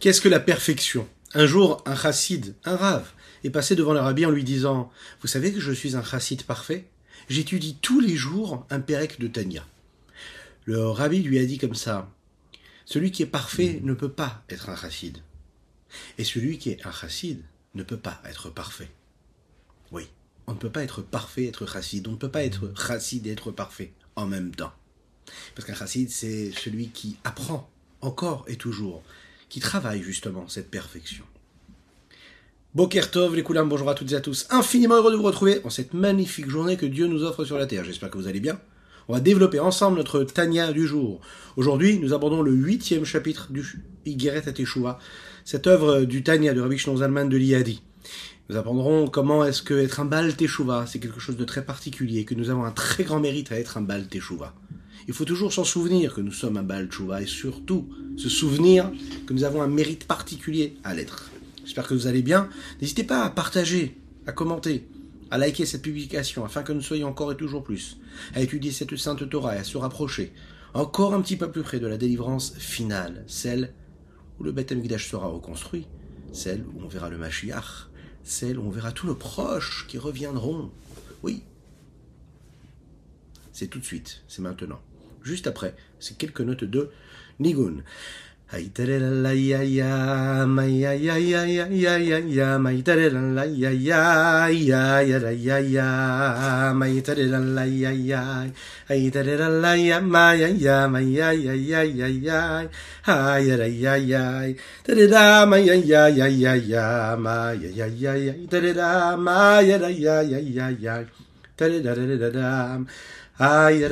Qu'est-ce que la perfection? Un jour, un chassid, un rave, est passé devant le rabbi en lui disant Vous savez que je suis un chassid parfait? J'étudie tous les jours un pérec de Tania. Le rabbi lui a dit comme ça Celui qui est parfait ne peut pas être un chassid. Et celui qui est un chassid ne peut pas être parfait. Oui, on ne peut pas être parfait, être chassid. On ne peut pas être chassid et être parfait en même temps. Parce qu'un chassid, c'est celui qui apprend encore et toujours, qui travaille justement cette perfection. Bokertov, les coulams, bonjour à toutes et à tous. Infiniment heureux de vous retrouver en cette magnifique journée que Dieu nous offre sur la terre. J'espère que vous allez bien. On va développer ensemble notre Tania du jour. Aujourd'hui, nous abordons le huitième chapitre du Igeret à Teshuvah, cette œuvre du Tania de Rabbi Shneur Zalman de l'Iadi. Nous apprendrons comment est-ce que être un Baal Teshuvah, c'est quelque chose de très particulier, que nous avons un très grand mérite à être un Baal Teshuvah. Il faut toujours s'en souvenir que nous sommes un Baal Teshuvah et surtout se souvenir que nous avons un mérite particulier à l'être. J'espère que vous allez bien. N'hésitez pas à partager, à commenter, à liker cette publication afin que nous soyons encore et toujours plus, à étudier cette sainte Torah et à se rapprocher encore un petit peu plus près de la délivrance finale, celle où le Beth Amikdash sera reconstruit, celle où on verra le Mashiach, celle où on verra tous nos proches qui reviendront. Oui. C'est tout de suite, c'est maintenant. Juste après, c'est quelques notes de Nigun. May ya,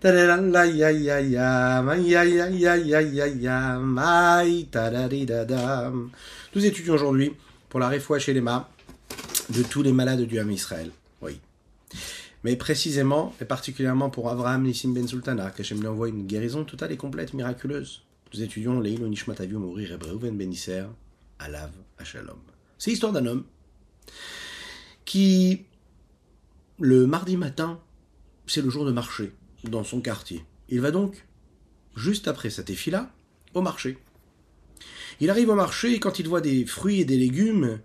tarera la ya, ya, ya, may ya, ya, ya, ya, ya, ya, may tarari da da. Nous étudions aujourd'hui pour la réfoua chez les mâts de tous les malades du Ham Israël. Mais précisément, et particulièrement pour Abraham Nissim Ben Sultana, j'aime lui envoie une guérison totale et complète, miraculeuse. Nous étudions les Nishmat Aviu mourir Ebreuven Ben Isser, Alav Shalom. C'est l'histoire d'un homme qui, le mardi matin, c'est le jour de marché dans son quartier. Il va donc, juste après sa tefila, au marché. Il arrive au marché et quand il voit des fruits et des légumes,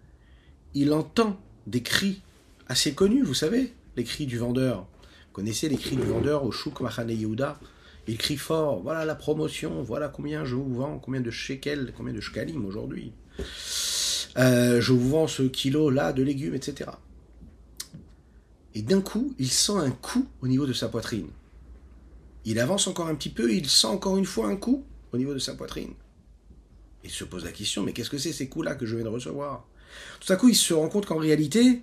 il entend des cris assez connus, vous savez, les cris du vendeur. Vous connaissez les cris du vendeur au Chouk Mahane Yehuda? Il crie fort, voilà la promotion, voilà combien je vous vends, combien de shekels, combien de shkalim aujourd'hui. Euh, je vous vends ce kilo-là de légumes, etc. Et d'un coup, il sent un coup au niveau de sa poitrine. Il avance encore un petit peu, il sent encore une fois un coup au niveau de sa poitrine. Il se pose la question, mais qu'est-ce que c'est ces coups-là que je viens de recevoir? Tout à coup, il se rend compte qu'en réalité,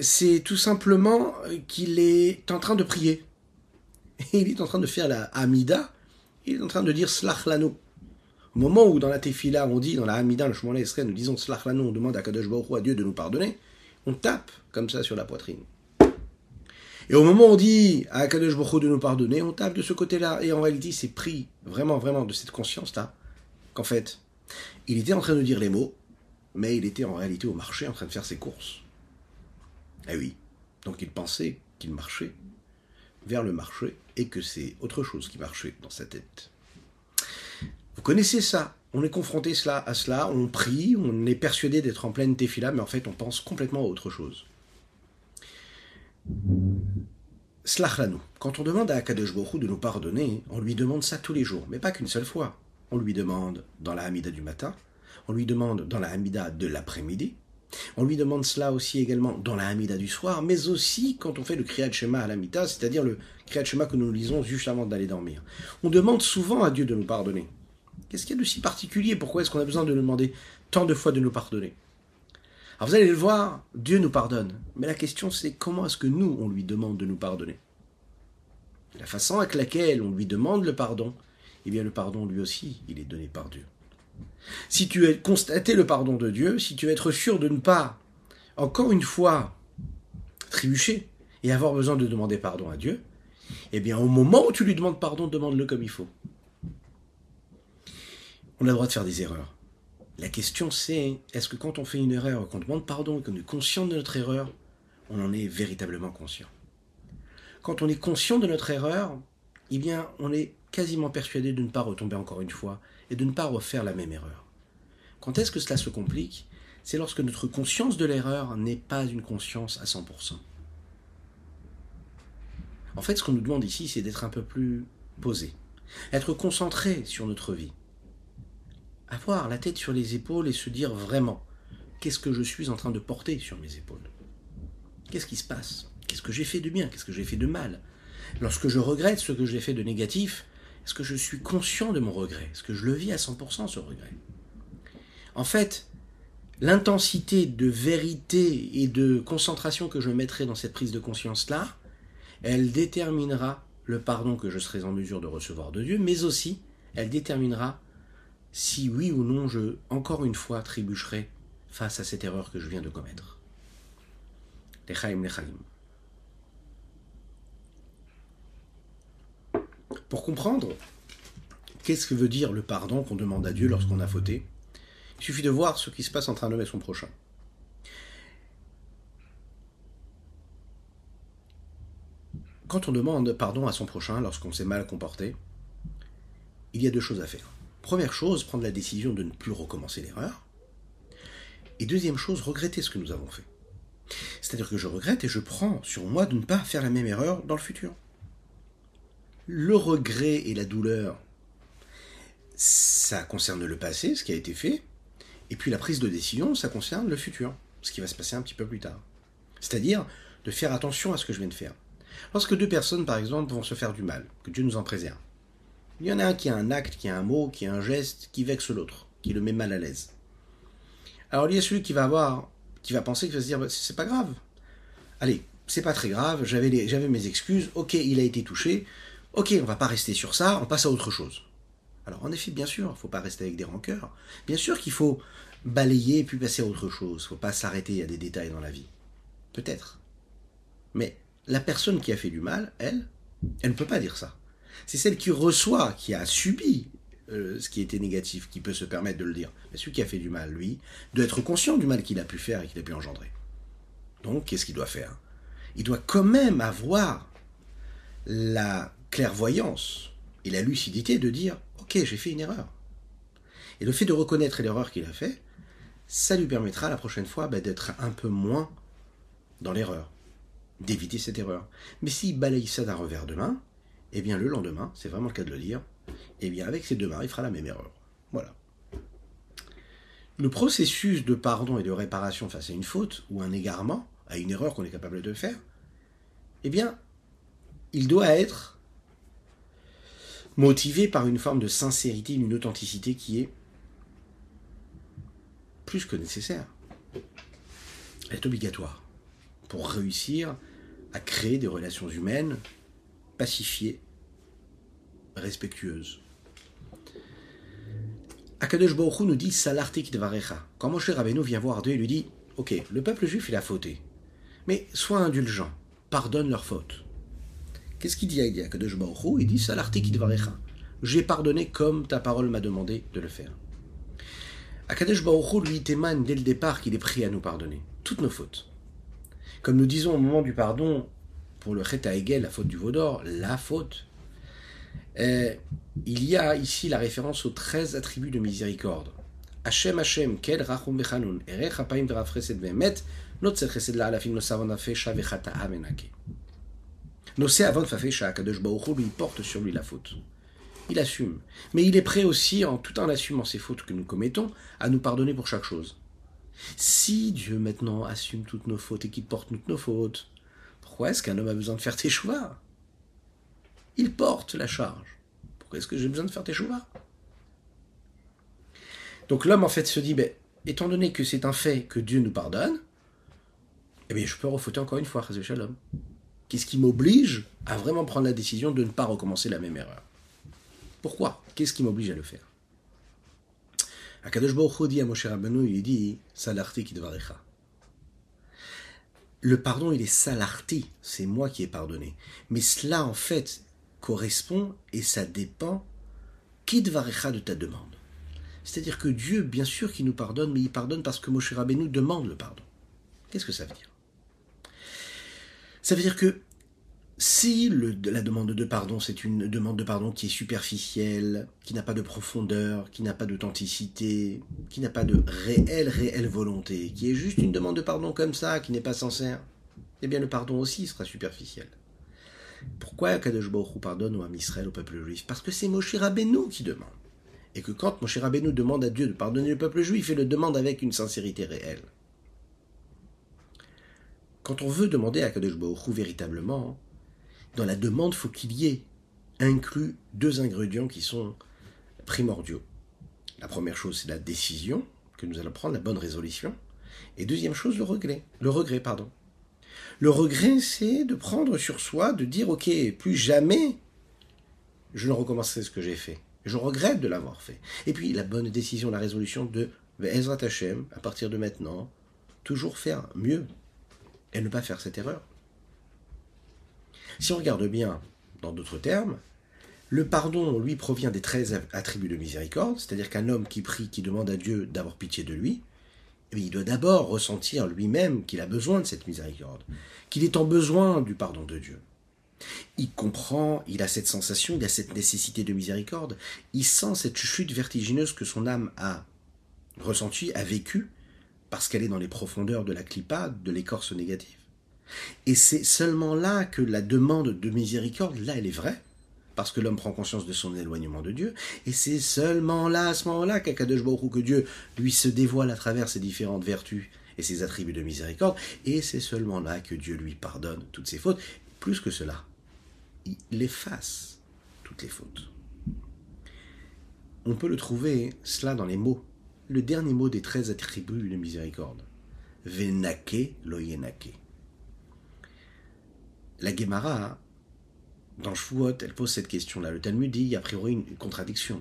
c'est tout simplement qu'il est en train de prier. Il est en train de faire la Hamida, il est en train de dire Slach Lano. Au moment où dans la Tefila, on dit, dans la Hamida, le Shemona Esrei, nous disons Slach Lano, on demande à Kadosh Baruch à Dieu de nous pardonner, on tape comme ça sur la poitrine. Et au moment où on dit à Kadosh Baruch de nous pardonner, on tape de ce côté-là. Et en réalité, c'est pris vraiment, vraiment de cette conscience-là, qu'en fait, il était en train de dire les mots, mais il était en réalité au marché en train de faire ses courses. Eh oui. Donc il pensait qu'il marchait vers le marché et que c'est autre chose qui marchait dans sa tête. Vous connaissez ça On est confronté cela à cela, on prie, on est persuadé d'être en pleine tefila, mais en fait on pense complètement à autre chose. Slachlanu. Quand on demande à Akadosh Baruch de nous pardonner, on lui demande ça tous les jours, mais pas qu'une seule fois. On lui demande dans la Hamida du matin, on lui demande dans la Hamida de l'après-midi, on lui demande cela aussi également dans la Hamida du soir, mais aussi quand on fait le Kriyat Shema à la Mita, c'est-à-dire le Kriyat Shema que nous lisons juste avant d'aller dormir. On demande souvent à Dieu de nous pardonner. Qu'est-ce qu'il y a de si particulier? Pourquoi est-ce qu'on a besoin de nous demander tant de fois de nous pardonner? Alors vous allez le voir, Dieu nous pardonne. Mais la question c'est comment est-ce que nous, on lui demande de nous pardonner? La façon avec laquelle on lui demande le pardon, eh bien le pardon lui aussi, il est donné par Dieu. Si tu veux constater le pardon de Dieu, si tu veux être sûr de ne pas, encore une fois, trébucher et avoir besoin de demander pardon à Dieu, eh bien au moment où tu lui demandes pardon, demande-le comme il faut. On a le droit de faire des erreurs. La question c'est, est-ce que quand on fait une erreur, qu'on demande pardon, qu'on est conscient de notre erreur, on en est véritablement conscient? Quand on est conscient de notre erreur, eh bien, on est quasiment persuadé de ne pas retomber encore une fois et de ne pas refaire la même erreur. Quand est-ce que cela se complique? C'est lorsque notre conscience de l'erreur n'est pas une conscience à 100%. En fait, ce qu'on nous demande ici, c'est d'être un peu plus posé, être concentré sur notre vie, avoir la tête sur les épaules et se dire vraiment qu'est-ce que je suis en train de porter sur mes épaules? Qu'est-ce qui se passe? Qu'est-ce que j'ai fait de bien? Qu'est-ce que j'ai fait de mal? Lorsque je regrette ce que j'ai fait de négatif, est-ce que je suis conscient de mon regret Est-ce que je le vis à 100% ce regret En fait, l'intensité de vérité et de concentration que je mettrai dans cette prise de conscience-là, elle déterminera le pardon que je serai en mesure de recevoir de Dieu, mais aussi elle déterminera si oui ou non je, encore une fois, trébucherai face à cette erreur que je viens de commettre. Pour comprendre qu'est-ce que veut dire le pardon qu'on demande à Dieu lorsqu'on a fauté, il suffit de voir ce qui se passe entre un homme et son prochain. Quand on demande pardon à son prochain lorsqu'on s'est mal comporté, il y a deux choses à faire. Première chose, prendre la décision de ne plus recommencer l'erreur. Et deuxième chose, regretter ce que nous avons fait. C'est-à-dire que je regrette et je prends sur moi de ne pas faire la même erreur dans le futur le regret et la douleur, ça concerne le passé, ce qui a été fait, et puis la prise de décision, ça concerne le futur, ce qui va se passer un petit peu plus tard. C'est-à-dire de faire attention à ce que je viens de faire. Lorsque deux personnes, par exemple, vont se faire du mal, que Dieu nous en préserve, il y en a un qui a un acte, qui a un mot, qui a un geste, qui vexe l'autre, qui le met mal à l'aise. Alors il y a celui qui va avoir, qui va penser, qui va se dire, bah, c'est pas grave. Allez, c'est pas très grave, j'avais mes excuses, ok, il a été touché, Ok, on va pas rester sur ça, on passe à autre chose. Alors en effet, bien sûr, il faut pas rester avec des rancœurs. Bien sûr qu'il faut balayer puis passer à autre chose. Faut pas s'arrêter à des détails dans la vie. Peut-être. Mais la personne qui a fait du mal, elle, elle ne peut pas dire ça. C'est celle qui reçoit, qui a subi euh, ce qui était négatif, qui peut se permettre de le dire. Mais celui qui a fait du mal, lui, doit être conscient du mal qu'il a pu faire et qu'il a pu engendrer. Donc, qu'est-ce qu'il doit faire? Il doit quand même avoir la clairvoyance et la lucidité de dire Ok, j'ai fait une erreur. Et le fait de reconnaître l'erreur qu'il a fait, ça lui permettra la prochaine fois bah, d'être un peu moins dans l'erreur, d'éviter cette erreur. Mais s'il balaye ça d'un revers de main, eh bien le lendemain, c'est vraiment le cas de le dire, eh bien avec ses deux mains, il fera la même erreur. Voilà. Le processus de pardon et de réparation face à une faute ou un égarement, à une erreur qu'on est capable de faire, eh bien, il doit être motivé par une forme de sincérité, une authenticité qui est plus que nécessaire. Elle est obligatoire pour réussir à créer des relations humaines pacifiées, respectueuses. Akadosh Baruch nous dit Salartik Dvarecha. Quand Moshe Rabbeinu vient voir Dieu, il lui dit Ok, le peuple juif, il a fauté. Mais sois indulgent, pardonne leurs fautes. Qu'est-ce qu'il dit à Kadosh Il dit Salarti Kidvarecha. J'ai pardonné comme ta parole m'a demandé de le faire. Akadosh Baruch lui témoigne dès le départ qu'il est prêt à nous pardonner toutes nos fautes. Comme nous disons au moment du pardon pour le Chet Hegel, la faute du Vaudor, la faute, euh, il y a ici la référence aux 13 attributs de miséricorde. Hashem Hashem, Kel Rachum Bechanun, Erech Hapaim Verafreset Vemet, Not Chesed La Alafim No Savon Afesha Vechata Amenake. Nosé avant Kadosh lui porte sur lui la faute. Il assume. Mais il est prêt aussi, tout en assumant ces fautes que nous commettons, à nous pardonner pour chaque chose. Si Dieu maintenant assume toutes nos fautes et qu'il porte toutes nos fautes, pourquoi est-ce qu'un homme a besoin de faire choix Il porte la charge. Pourquoi est-ce que j'ai besoin de faire choix Donc l'homme en fait se dit, ben, étant donné que c'est un fait que Dieu nous pardonne, eh bien je peux refauter encore une fois, Shalom. Qu'est-ce qui m'oblige à vraiment prendre la décision de ne pas recommencer la même erreur Pourquoi Qu'est-ce qui m'oblige à le faire Akadosh Baruch dit à Moshe Rabbeinu, il dit Salarti kidvarecha. Le pardon, il est salarti, c'est moi qui ai pardonné. Mais cela, en fait, correspond et ça dépend kidvarecha de ta demande. C'est-à-dire que Dieu, bien sûr, qui nous pardonne, mais il pardonne parce que Moshe Rabbeinu demande le pardon. Qu'est-ce que ça veut dire Ça veut dire que si la demande de pardon, c'est une demande de pardon qui est superficielle, qui n'a pas de profondeur, qui n'a pas d'authenticité, qui n'a pas de réelle, réelle volonté, qui est juste une demande de pardon comme ça, qui n'est pas sincère, eh bien le pardon aussi sera superficiel. Pourquoi Kadosh Baruch pardonne au Israël, au peuple juif? Parce que c'est Moshe Rabbeinu qui demande. Et que quand Moshe Rabbeinu demande à Dieu de pardonner le peuple juif, il le demande avec une sincérité réelle. Quand on veut demander à Kadosh véritablement, dans la demande, faut qu'il y ait inclus deux ingrédients qui sont primordiaux. La première chose, c'est la décision que nous allons prendre, la bonne résolution. Et deuxième chose, le regret. Le regret, pardon. Le regret, c'est de prendre sur soi, de dire, ok, plus jamais je ne recommencerai ce que j'ai fait. Je regrette de l'avoir fait. Et puis, la bonne décision, la résolution de Ezrat Hashem, à partir de maintenant, toujours faire mieux et ne pas faire cette erreur. Si on regarde bien, dans d'autres termes, le pardon, lui, provient des 13 attributs de miséricorde, c'est-à-dire qu'un homme qui prie, qui demande à Dieu d'avoir pitié de lui, eh il doit d'abord ressentir lui-même qu'il a besoin de cette miséricorde, qu'il est en besoin du pardon de Dieu. Il comprend, il a cette sensation, il a cette nécessité de miséricorde, il sent cette chute vertigineuse que son âme a ressentie, a vécue, parce qu'elle est dans les profondeurs de la clipa, de l'écorce négative. Et c'est seulement là que la demande de miséricorde, là, elle est vraie, parce que l'homme prend conscience de son éloignement de Dieu, et c'est seulement là, à ce moment-là, qu'Akadosh Baruch que Dieu lui se dévoile à travers ses différentes vertus et ses attributs de miséricorde, et c'est seulement là que Dieu lui pardonne toutes ses fautes. Plus que cela, il efface toutes les fautes. On peut le trouver, cela dans les mots, le dernier mot des treize attributs de miséricorde. Venake loyenake. La Gemara, dans Shvuot, elle pose cette question-là. Le Talmud dit, a priori, une contradiction.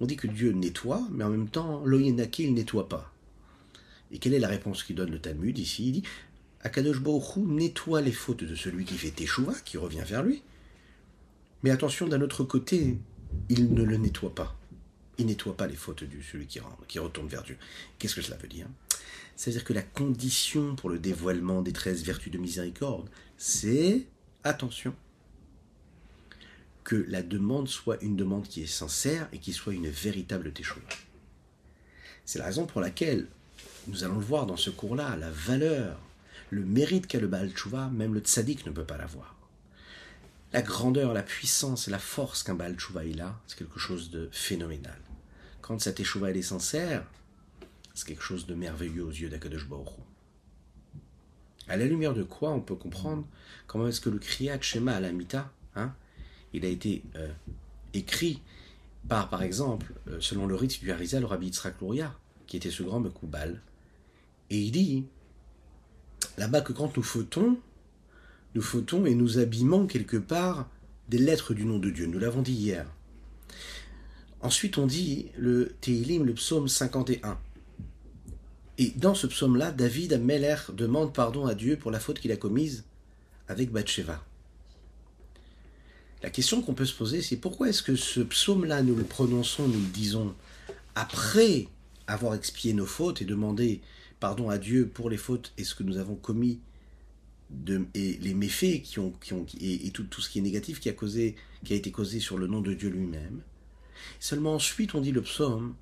On dit que Dieu nettoie, mais en même temps, l'Oyenake, il nettoie pas. Et quelle est la réponse qu'il donne le Talmud ici? Il dit, Akadosh Baruch nettoie les fautes de celui qui fait Teshuvah, qui revient vers lui. Mais attention, d'un autre côté, il ne le nettoie pas. Il nettoie pas les fautes de celui qui, qui retourne vers Dieu. Qu'est-ce que cela veut dire? C'est-à-dire que la condition pour le dévoilement des treize vertus de miséricorde, c'est, attention, que la demande soit une demande qui est sincère et qui soit une véritable teshuva. C'est la raison pour laquelle, nous allons le voir dans ce cours-là, la valeur, le mérite qu'a le Baal même le tzaddik ne peut pas l'avoir. La grandeur, la puissance et la force qu'un Baal Tshuva il a, c'est quelque chose de phénoménal. Quand teshuva elle est sincère, c'est quelque chose de merveilleux aux yeux d'Akadosh Baruch à la lumière de quoi on peut comprendre comment est-ce que le Kriyat Shema à la Mita, hein, il a été euh, écrit par, par exemple, euh, selon le rite du Harizal, le Rabbi Yitzhak qui était ce grand Mekoubal. Et il dit là-bas que quand nous fautons, nous fautons et nous abîmons quelque part des lettres du nom de Dieu. Nous l'avons dit hier. Ensuite, on dit le Teilim, le psaume 51. Et dans ce psaume-là, David Meller demande pardon à Dieu pour la faute qu'il a commise avec Bathsheba. La question qu'on peut se poser, c'est pourquoi est-ce que ce psaume-là, nous le prononçons, nous le disons, après avoir expié nos fautes et demandé pardon à Dieu pour les fautes et ce que nous avons commis et les méfaits qui ont, et, tout, ce qui est négatif qui a été causé sur le nom de Dieu lui-même? Seulement ensuite, on dit le psaume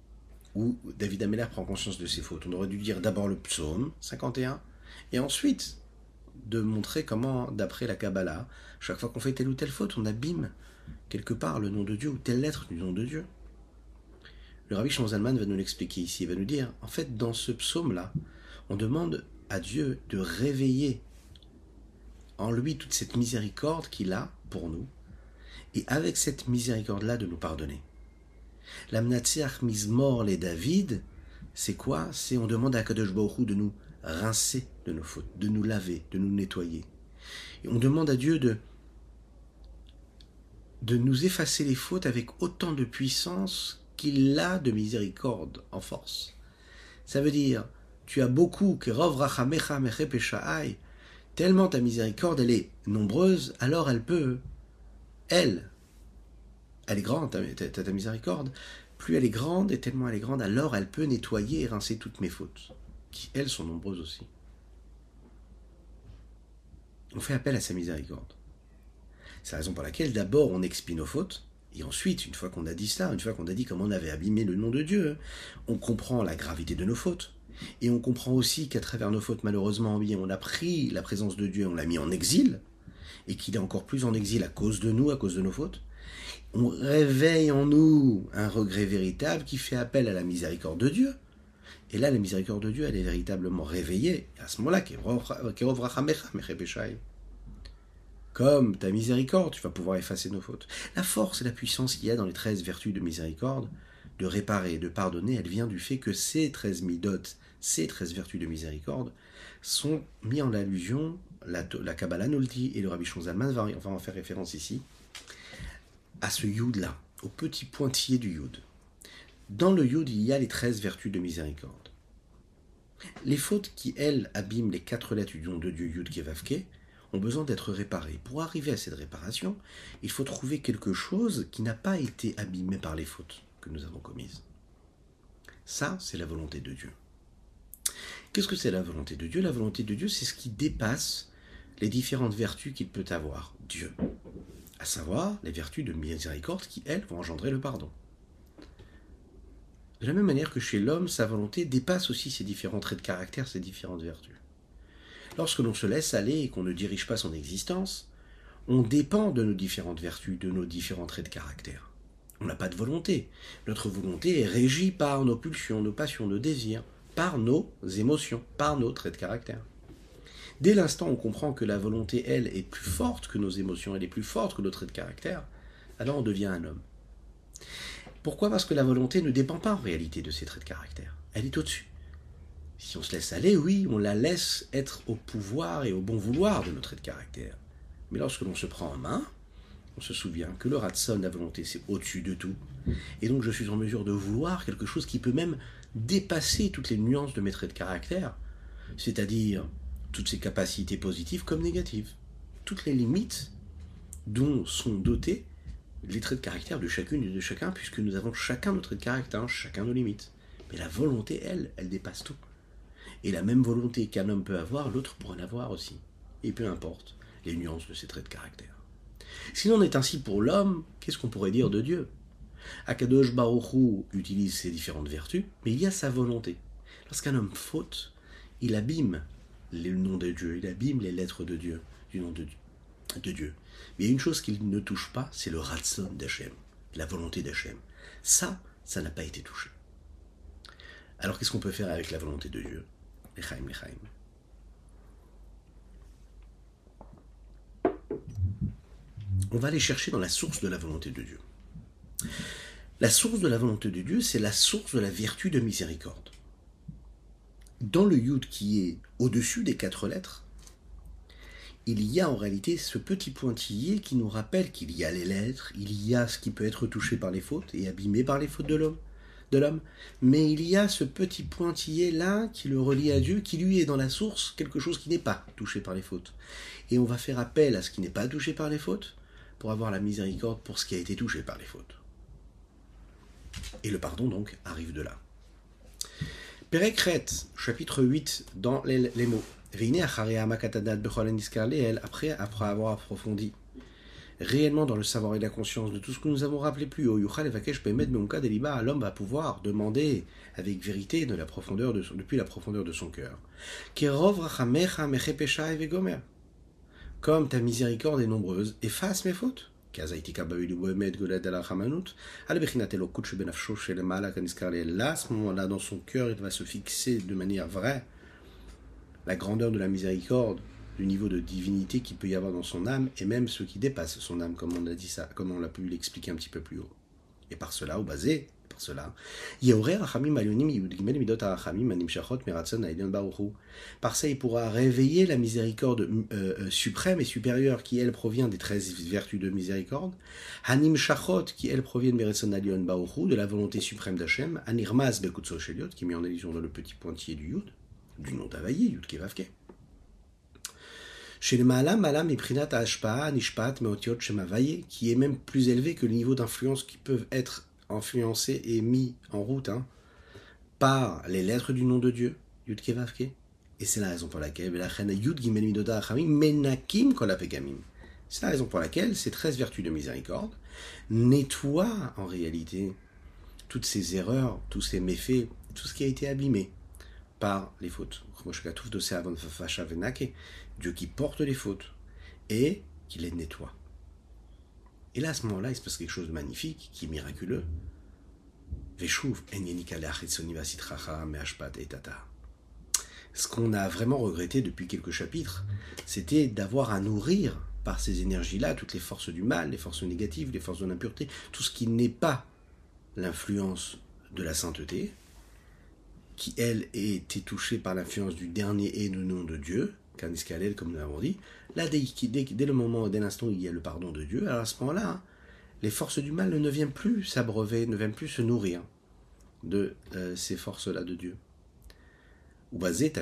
où David Ameller prend conscience de ses fautes. On aurait dû dire d'abord le psaume 51, et ensuite de montrer comment, d'après la Kabbalah, chaque fois qu'on fait telle ou telle faute, on abîme quelque part le nom de Dieu ou telle lettre du nom de Dieu. Le Rabbi Zalman va nous l'expliquer ici, il va nous dire, en fait, dans ce psaume-là, on demande à Dieu de réveiller en lui toute cette miséricorde qu'il a pour nous, et avec cette miséricorde-là de nous pardonner. La Mnatseach Mizmor les David, c'est quoi? C'est on demande à Kadosh Baruch de nous rincer de nos fautes, de nous laver, de nous nettoyer. Et on demande à Dieu de, de nous effacer les fautes avec autant de puissance qu'il a de miséricorde en force. Ça veut dire, tu as beaucoup, tellement ta miséricorde, elle est nombreuse, alors elle peut, elle, elle est grande, ta, ta, miséricorde, plus elle est grande, et tellement elle est grande, alors elle peut nettoyer et rincer toutes mes fautes, qui elles sont nombreuses aussi. On fait appel à sa miséricorde. C'est la raison pour laquelle d'abord on expie nos fautes, et ensuite, une fois qu'on a dit cela, une fois qu'on a dit comment on avait abîmé le nom de Dieu, on comprend la gravité de nos fautes. Et on comprend aussi qu'à travers nos fautes, malheureusement, on a pris la présence de Dieu, on l'a mis en exil, et qu'il est encore plus en exil à cause de nous, à cause de nos fautes. On réveille en nous un regret véritable qui fait appel à la miséricorde de Dieu. Et là, la miséricorde de Dieu, elle est véritablement réveillée. à ce moment-là, comme ta miséricorde, tu vas pouvoir effacer nos fautes. La force et la puissance qu'il y a dans les treize vertus de miséricorde, de réparer, de pardonner, elle vient du fait que ces treize midotes, ces treize vertus de miséricorde, sont mis en allusion, la, la Kabbalah nous le dit, et le Rabbi Zalman va, va en faire référence ici, à ce yud-là, au petit pointillé du yud. Dans le yud, il y a les treize vertus de miséricorde. Les fautes qui, elles, abîment les quatre lettres du nom de Dieu Yud Kevavke ont besoin d'être réparées. Pour arriver à cette réparation, il faut trouver quelque chose qui n'a pas été abîmé par les fautes que nous avons commises. Ça, c'est la volonté de Dieu. Qu'est-ce que c'est la volonté de Dieu? La volonté de Dieu, c'est ce qui dépasse les différentes vertus qu'il peut avoir, Dieu. À savoir les vertus de miséricorde qui, elles, vont engendrer le pardon. De la même manière que chez l'homme, sa volonté dépasse aussi ses différents traits de caractère, ses différentes vertus. Lorsque l'on se laisse aller et qu'on ne dirige pas son existence, on dépend de nos différentes vertus, de nos différents traits de caractère. On n'a pas de volonté. Notre volonté est régie par nos pulsions, nos passions, nos désirs, par nos émotions, par nos traits de caractère. Dès l'instant où on comprend que la volonté, elle, est plus forte que nos émotions, elle est plus forte que nos traits de caractère, alors on devient un homme. Pourquoi? Parce que la volonté ne dépend pas en réalité de ses traits de caractère. Elle est au-dessus. Si on se laisse aller, oui, on la laisse être au pouvoir et au bon vouloir de nos traits de caractère. Mais lorsque l'on se prend en main, on se souvient que le ratson, la volonté, c'est au-dessus de tout. Et donc je suis en mesure de vouloir quelque chose qui peut même dépasser toutes les nuances de mes traits de caractère, c'est-à-dire toutes ces capacités positives comme négatives, toutes les limites dont sont dotés les traits de caractère de chacune et de chacun, puisque nous avons chacun nos traits de caractère, chacun nos limites. Mais la volonté, elle, elle dépasse tout. Et la même volonté qu'un homme peut avoir, l'autre pourra l'avoir aussi. Et peu importe les nuances de ses traits de caractère. Si l'on est ainsi pour l'homme, qu'est-ce qu'on pourrait dire de Dieu? Akadosh Baruchou utilise ses différentes vertus, mais il y a sa volonté. Lorsqu'un homme faute, il abîme le nom de Dieu, il abîme les lettres de Dieu, du nom de, de Dieu. Mais une chose qu'il ne touche pas, c'est le ratson d'Hachem, la volonté d'Hachem. Ça, ça n'a pas été touché. Alors qu'est-ce qu'on peut faire avec la volonté de Dieu? On va aller chercher dans la source de la volonté de Dieu. La source de la volonté de Dieu, c'est la source de la vertu de miséricorde. Dans le Yud qui est au-dessus des quatre lettres, il y a en réalité ce petit pointillé qui nous rappelle qu'il y a les lettres, il y a ce qui peut être touché par les fautes et abîmé par les fautes de l'homme, de l'homme, mais il y a ce petit pointillé là qui le relie à Dieu, qui lui est dans la source quelque chose qui n'est pas touché par les fautes. Et on va faire appel à ce qui n'est pas touché par les fautes pour avoir la miséricorde pour ce qui a été touché par les fautes. Et le pardon donc arrive de là. Pérécrète, chapitre 8, dans les, les mots. Après, après avoir approfondi réellement dans le savoir et la conscience de tout ce que nous avons rappelé plus haut, l'homme va pouvoir demander avec vérité de la profondeur de depuis la profondeur de son cœur. Comme ta miséricorde est nombreuse, efface mes fautes. Là, à ce moment-là, dans son cœur, il va se fixer de manière vraie la grandeur de la miséricorde, du niveau de divinité qu'il peut y avoir dans son âme, et même ce qui dépasse son âme, comme on a dit comme on l'a pu l'expliquer un petit peu plus haut. Et par cela, au basé, par cela, par ça, il pourra réveiller la miséricorde euh, euh, suprême et supérieure qui, elle, provient des treize vertus de miséricorde. Hanim Shachot, qui, elle, provient de de la volonté suprême d'Hachem. Anirmaz Bekutso Sheliot, qui met en allusion dans le petit pointillé du Yud, du nom d'Availlé, Yud Kevavke. Chez le Malam, Malam Ashpa, Nishpat, Meotiot, Shemavaye, qui est même plus élevé que le niveau d'influence qui peuvent être influencé et mis en route hein, par les lettres du nom de Dieu, Yud Kevavke. Et c'est la raison pour laquelle c'est la raison pour laquelle ces 13 vertus de miséricorde nettoient en réalité toutes ces erreurs, tous ces méfaits, tout ce qui a été abîmé par les fautes. Dieu qui porte les fautes et qui les nettoie. Et là, à ce moment-là, il se passe quelque chose de magnifique, qui est miraculeux. Ce qu'on a vraiment regretté depuis quelques chapitres, c'était d'avoir à nourrir par ces énergies-là toutes les forces du mal, les forces négatives, les forces de l'impureté, tout ce qui n'est pas l'influence de la sainteté, qui elle été touchée par l'influence du dernier et du nom de Dieu, Kaniskalel, comme nous l'avons dit, là, dès, le moment, dès l'instant où il y a le pardon de Dieu, à ce moment-là, les forces du mal ne viennent plus s'abreuver, ne viennent plus se nourrir de euh, ces forces-là de Dieu. Ou basé.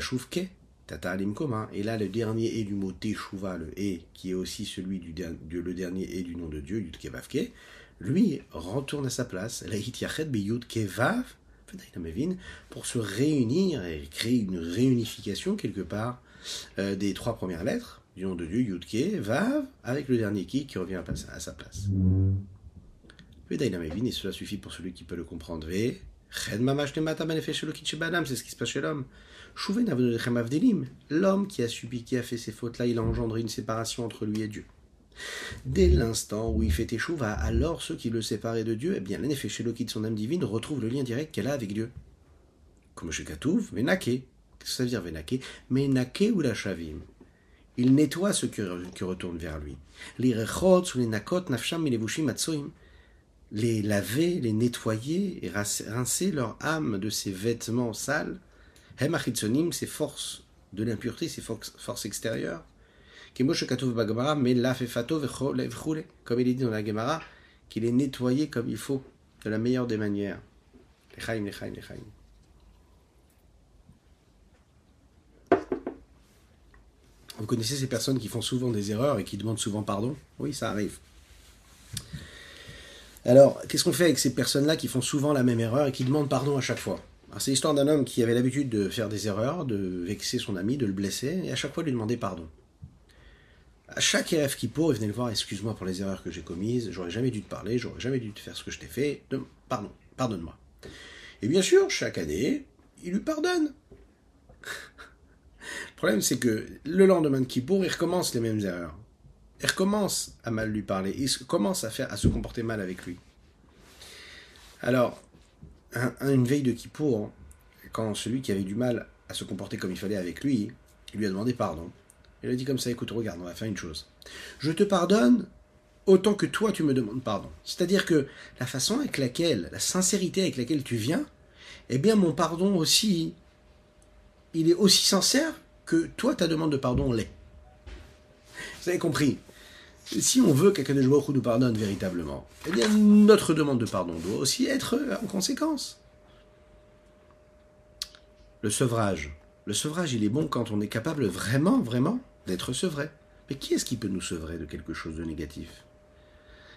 Et là, le dernier et du mot teshuva, le et, qui est aussi celui du, le dernier et du nom de Dieu, lui retourne à sa place. Pour se réunir et créer une réunification quelque part euh, des trois premières lettres du nom de Dieu, Yudke, Vav, avec le dernier qui qui revient à, sa place. Et cela suffit pour celui qui peut le comprendre. C'est ce qui se passe chez l'homme. L'homme qui a subi, qui a fait ces fautes-là, il a engendré une séparation entre lui et Dieu. Dès l'instant où il fait échouva, alors ceux qui le séparaient de Dieu, eh bien, chez de son âme divine retrouve le lien direct qu'elle a avec Dieu. Comme chez Katouv, Venake. Qu'est-ce que ça veut dire Venake? Menake ou la Shavim? Il nettoie ceux qui, retournent vers lui. Les rechot les nakot nafsham Les laver, les nettoyer et rincer leur âme de ces vêtements sales. Hem ces forces de l'impureté, ces forces extérieures comme il est dit dans la Gemara, qu'il est nettoyé comme il faut, de la meilleure des manières. Vous connaissez ces personnes qui font souvent des erreurs et qui demandent souvent pardon? Oui, ça arrive. Alors, qu'est-ce qu'on fait avec ces personnes-là qui font souvent la même erreur et qui demandent pardon à chaque fois? C'est l'histoire d'un homme qui avait l'habitude de faire des erreurs, de vexer son ami, de le blesser, et à chaque fois lui demander pardon. À chaque RF qui pour, il venait le voir, excuse-moi pour les erreurs que j'ai commises, j'aurais jamais dû te parler, j'aurais jamais dû te faire ce que je t'ai fait, pardon, pardonne-moi. Et bien sûr, chaque année, il lui pardonne. Le problème, c'est que le lendemain de Kippour, il recommence les mêmes erreurs. Il recommence à mal lui parler, il commence à, faire, à se comporter mal avec lui. Alors, une veille de Kippour, quand celui qui avait du mal à se comporter comme il fallait avec lui, il lui a demandé pardon. Il a dit comme ça, écoute, regarde, on va faire une chose. Je te pardonne autant que toi tu me demandes pardon. C'est-à-dire que la façon avec laquelle, la sincérité avec laquelle tu viens, eh bien mon pardon aussi, il est aussi sincère que toi ta demande de pardon l'est. Vous avez compris Si on veut qu'Akadosh Baruch nous pardonne véritablement, eh bien notre demande de pardon doit aussi être en conséquence. Le sevrage. Le sevrage, il est bon quand on est capable vraiment, vraiment d'être sevré. Mais qui est-ce qui peut nous sevrer de quelque chose de négatif?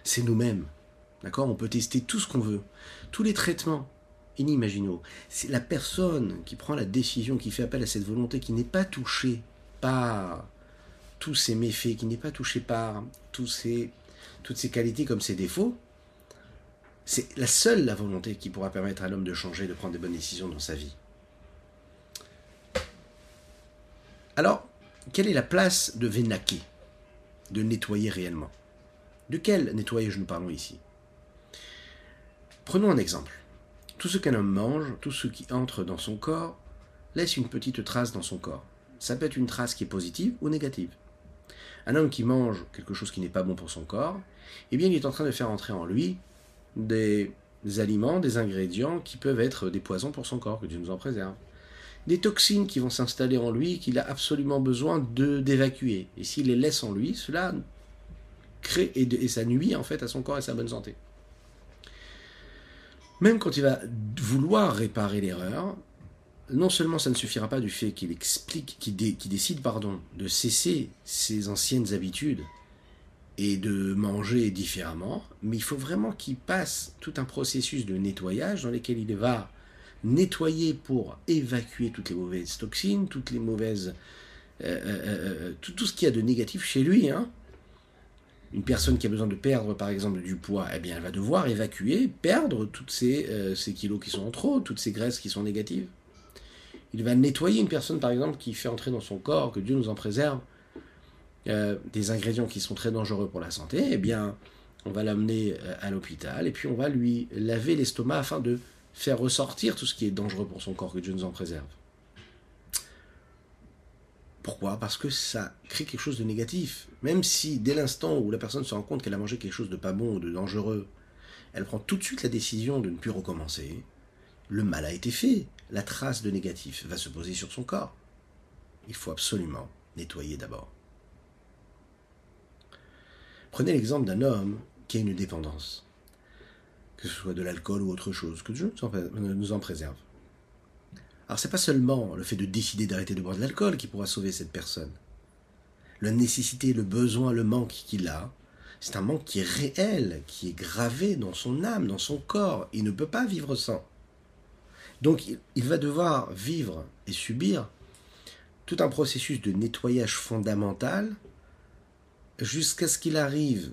C'est nous-mêmes. D'accord? On peut tester tout ce qu'on veut. Tous les traitements inimaginaux. C'est la personne qui prend la décision, qui fait appel à cette volonté, qui n'est pas touchée par tous ces méfaits, qui n'est pas touchée par toutes ces qualités comme ses défauts. C'est la seule la volonté qui pourra permettre à l'homme de changer, de prendre des bonnes décisions dans sa vie. Alors, quelle est la place de Vénaké, de nettoyer réellement? De quel nettoyage nous parlons ici? Prenons un exemple. Tout ce qu'un homme mange, tout ce qui entre dans son corps, laisse une petite trace dans son corps. Ça peut être une trace qui est positive ou négative. Un homme qui mange quelque chose qui n'est pas bon pour son corps, eh bien il est en train de faire entrer en lui des aliments, des ingrédients qui peuvent être des poisons pour son corps, que Dieu nous en préserve des toxines qui vont s'installer en lui qu'il a absolument besoin d'évacuer. Et s'il les laisse en lui, cela crée et, et, ça nuit en fait à son corps et à sa bonne santé. Même quand il va vouloir réparer l'erreur, non seulement ça ne suffira pas du fait qu'il explique, qu'il décide pardon, de cesser ses anciennes habitudes et de manger différemment, mais il faut vraiment qu'il passe tout un processus de nettoyage dans lequel il va nettoyer pour évacuer toutes les mauvaises toxines, toutes les mauvaises... Euh, euh, euh, tout, ce qu'il y a de négatif chez lui. Hein. Une personne qui a besoin de perdre, par exemple, du poids, eh bien, elle va devoir évacuer, perdre toutes ces, ces kilos qui sont en trop, toutes ces graisses qui sont négatives. Il va nettoyer une personne, par exemple, qui fait entrer dans son corps, que Dieu nous en préserve, des ingrédients qui sont très dangereux pour la santé, eh bien, on va l'amener à l'hôpital et puis on va lui laver l'estomac afin de faire ressortir tout ce qui est dangereux pour son corps, que Dieu nous en préserve. Pourquoi? Parce que ça crée quelque chose de négatif. Même si dès l'instant où la personne se rend compte qu'elle a mangé quelque chose de pas bon ou de dangereux, elle prend tout de suite la décision de ne plus recommencer, le mal a été fait. La trace de négatif va se poser sur son corps. Il faut absolument nettoyer d'abord. Prenez l'exemple d'un homme qui a une dépendance que ce soit de l'alcool ou autre chose, que Dieu nous en préserve. Alors c'est pas seulement le fait de décider d'arrêter de boire de l'alcool qui pourra sauver cette personne. La nécessité, le besoin, le manque qu'il a, c'est un manque qui est réel, qui est gravé dans son âme, dans son corps. Il ne peut pas vivre sans. Donc il va devoir vivre et subir tout un processus de nettoyage fondamental jusqu'à ce qu'il arrive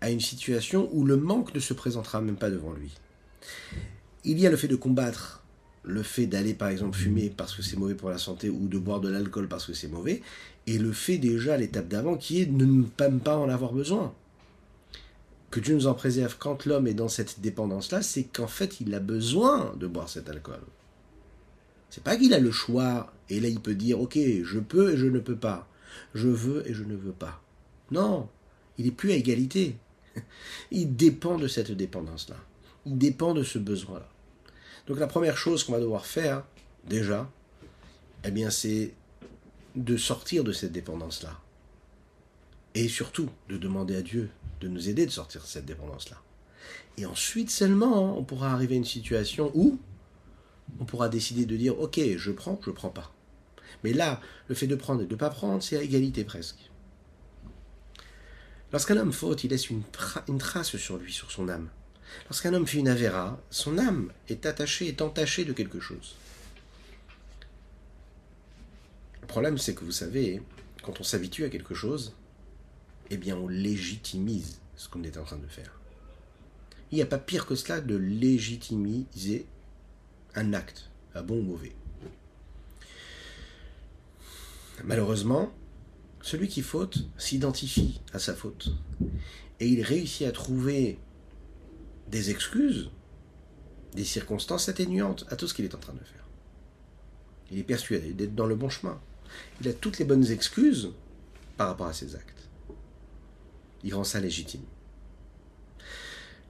à une situation où le manque ne se présentera même pas devant lui. Il y a le fait de combattre le fait d'aller par exemple fumer parce que c'est mauvais pour la santé ou de boire de l'alcool parce que c'est mauvais, et le fait déjà l'étape d'avant qui est de ne même pas en avoir besoin. Que Dieu nous en préserve quand l'homme est dans cette dépendance-là, c'est qu'en fait il a besoin de boire cet alcool. C'est pas qu'il a le choix et là il peut dire ok je peux et je ne peux pas, je veux et je ne veux pas. Non, il n'est plus à égalité. Il dépend de cette dépendance-là. Il dépend de ce besoin-là. Donc la première chose qu'on va devoir faire, déjà, eh bien, c'est de sortir de cette dépendance-là. Et surtout, de demander à Dieu de nous aider de sortir de cette dépendance-là. Et ensuite seulement, on pourra arriver à une situation où on pourra décider de dire, ok, je prends, je prends pas. Mais là, le fait de prendre et de ne pas prendre, c'est à égalité presque. Lorsqu'un homme faute, il laisse une, trace sur lui, sur son âme. Lorsqu'un homme fait une avéra, son âme est attachée, est entachée de quelque chose. Le problème, c'est que vous savez, quand on s'habitue à quelque chose, eh bien, on légitimise ce qu'on est en train de faire. Il n'y a pas pire que cela de légitimiser un acte, à bon ou mauvais. Malheureusement, celui qui faute s'identifie à sa faute. Et il réussit à trouver des excuses, des circonstances atténuantes à tout ce qu'il est en train de faire. Il est persuadé d'être dans le bon chemin. Il a toutes les bonnes excuses par rapport à ses actes. Il rend ça légitime.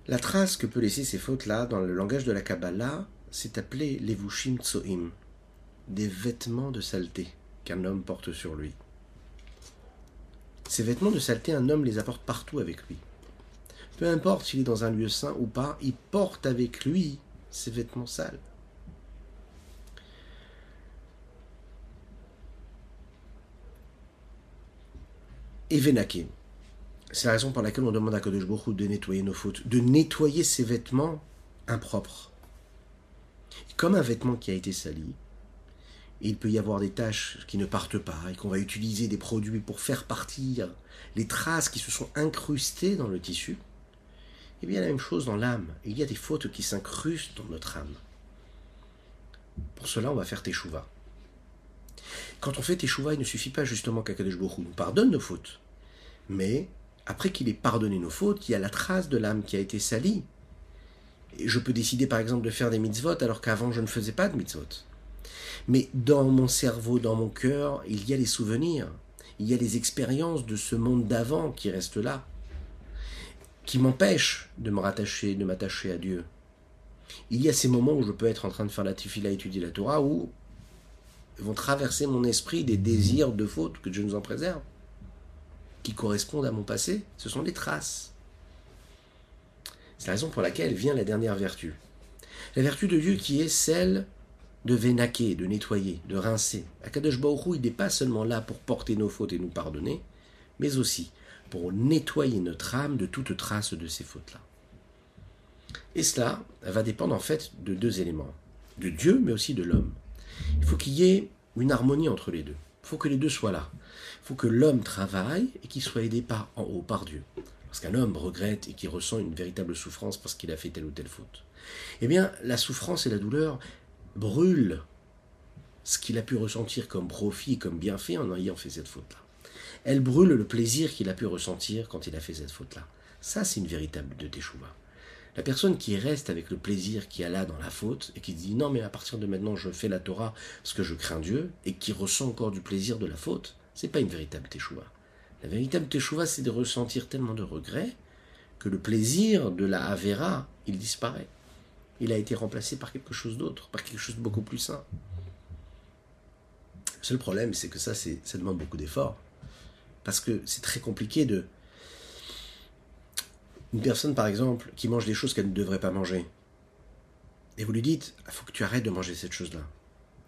La trace que peut laisser ces fautes-là dans le langage de la Kabbalah, c'est appelé levushim tsoim, des vêtements de saleté qu'un homme porte sur lui. Ces vêtements de saleté, un homme les apporte partout avec lui. Peu importe s'il est dans un lieu saint ou pas, il porte avec lui ses vêtements sales. Et C'est la raison pour laquelle on demande à Kodesh de nettoyer nos fautes, de nettoyer ses vêtements impropres. Comme un vêtement qui a été sali, il peut y avoir des tâches qui ne partent pas et qu'on va utiliser des produits pour faire partir les traces qui se sont incrustées dans le tissu, eh bien la même chose dans l'âme. Il y a des fautes qui s'incrustent dans notre âme. Pour cela, on va faire teshuva. Quand on fait teshuva, il ne suffit pas justement qu'Akadosh Baruch nous pardonne nos fautes. Mais, après qu'il ait pardonné nos fautes, il y a la trace de l'âme qui a été salie. Je peux décider par exemple de faire des mitzvot alors qu'avant je ne faisais pas de mitzvot. Mais dans mon cerveau, dans mon cœur, il y a les souvenirs, il y a les expériences de ce monde d'avant qui restent là, qui m'empêchent de me rattacher, de m'attacher à Dieu. Il y a ces moments où je peux être en train de faire la tefila, étudier la Torah, où vont traverser mon esprit des désirs de faute, que Dieu nous en préserve, qui correspondent à mon passé. Ce sont des traces. C'est la raison pour laquelle vient la dernière vertu. La vertu de Dieu qui est celle de vénaquer, de nettoyer, de rincer. Akadosh Baruch il n'est pas seulement là pour porter nos fautes et nous pardonner, mais aussi pour nettoyer notre âme de toute trace de ces fautes-là. Et cela va dépendre en fait de deux éléments, de Dieu mais aussi de l'homme. Il faut qu'il y ait une harmonie entre les deux. Il faut que les deux soient là. Il faut que l'homme travaille et qu'il soit aidé par en haut, par Dieu. Parce qu'un homme regrette et qui ressent une véritable souffrance parce qu'il a fait telle ou telle faute. Eh bien, la souffrance et la douleur brûlent ce qu'il a pu ressentir comme profit, comme bienfait en ayant fait cette faute-là. Elle brûle le plaisir qu'il a pu ressentir quand il a fait cette faute-là. Ça, c'est une véritable de. La personne qui reste avec le plaisir qu'il a là dans la faute et qui dit non mais à partir de maintenant je fais la Torah parce que je crains Dieu et qui ressent encore du plaisir de la faute, c'est pas une véritable teshuva. La véritable teshuva c'est de ressentir tellement de regrets que le plaisir de la Avera, il disparaît. Il a été remplacé par quelque chose d'autre, par quelque chose de beaucoup plus sain. Le seul problème, c'est que ça, ça demande beaucoup d'efforts. Parce que c'est très compliqué de, une personne, par exemple, qui mange des choses qu'elle ne devrait pas manger, et vous lui dites, il faut que tu arrêtes de manger cette chose-là.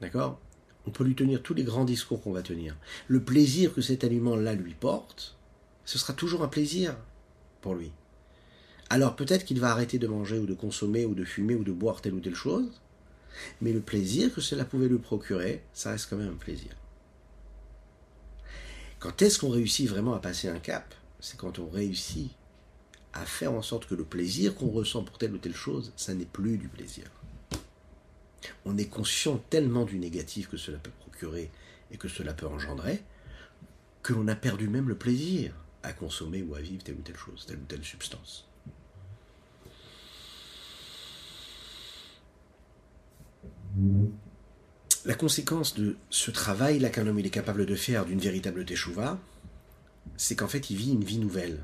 D'accord? On peut lui tenir tous les grands discours qu'on va tenir. Le plaisir que cet aliment-là lui porte, ce sera toujours un plaisir pour lui. Alors peut-être qu'il va arrêter de manger ou de consommer ou de fumer ou de boire telle ou telle chose, mais le plaisir que cela pouvait lui procurer, ça reste quand même un plaisir. Quand est-ce qu'on réussit vraiment à passer un cap C'est quand on réussit à faire en sorte que le plaisir qu'on ressent pour telle ou telle chose, ça n'est plus du plaisir. On est conscient tellement du négatif que cela peut procurer et que cela peut engendrer, que l'on a perdu même le plaisir à consommer ou à vivre telle ou telle chose, telle ou telle substance. La conséquence de ce travail-là qu'un homme est capable de faire d'une véritable teshuva, c'est qu'en fait il vit une vie nouvelle,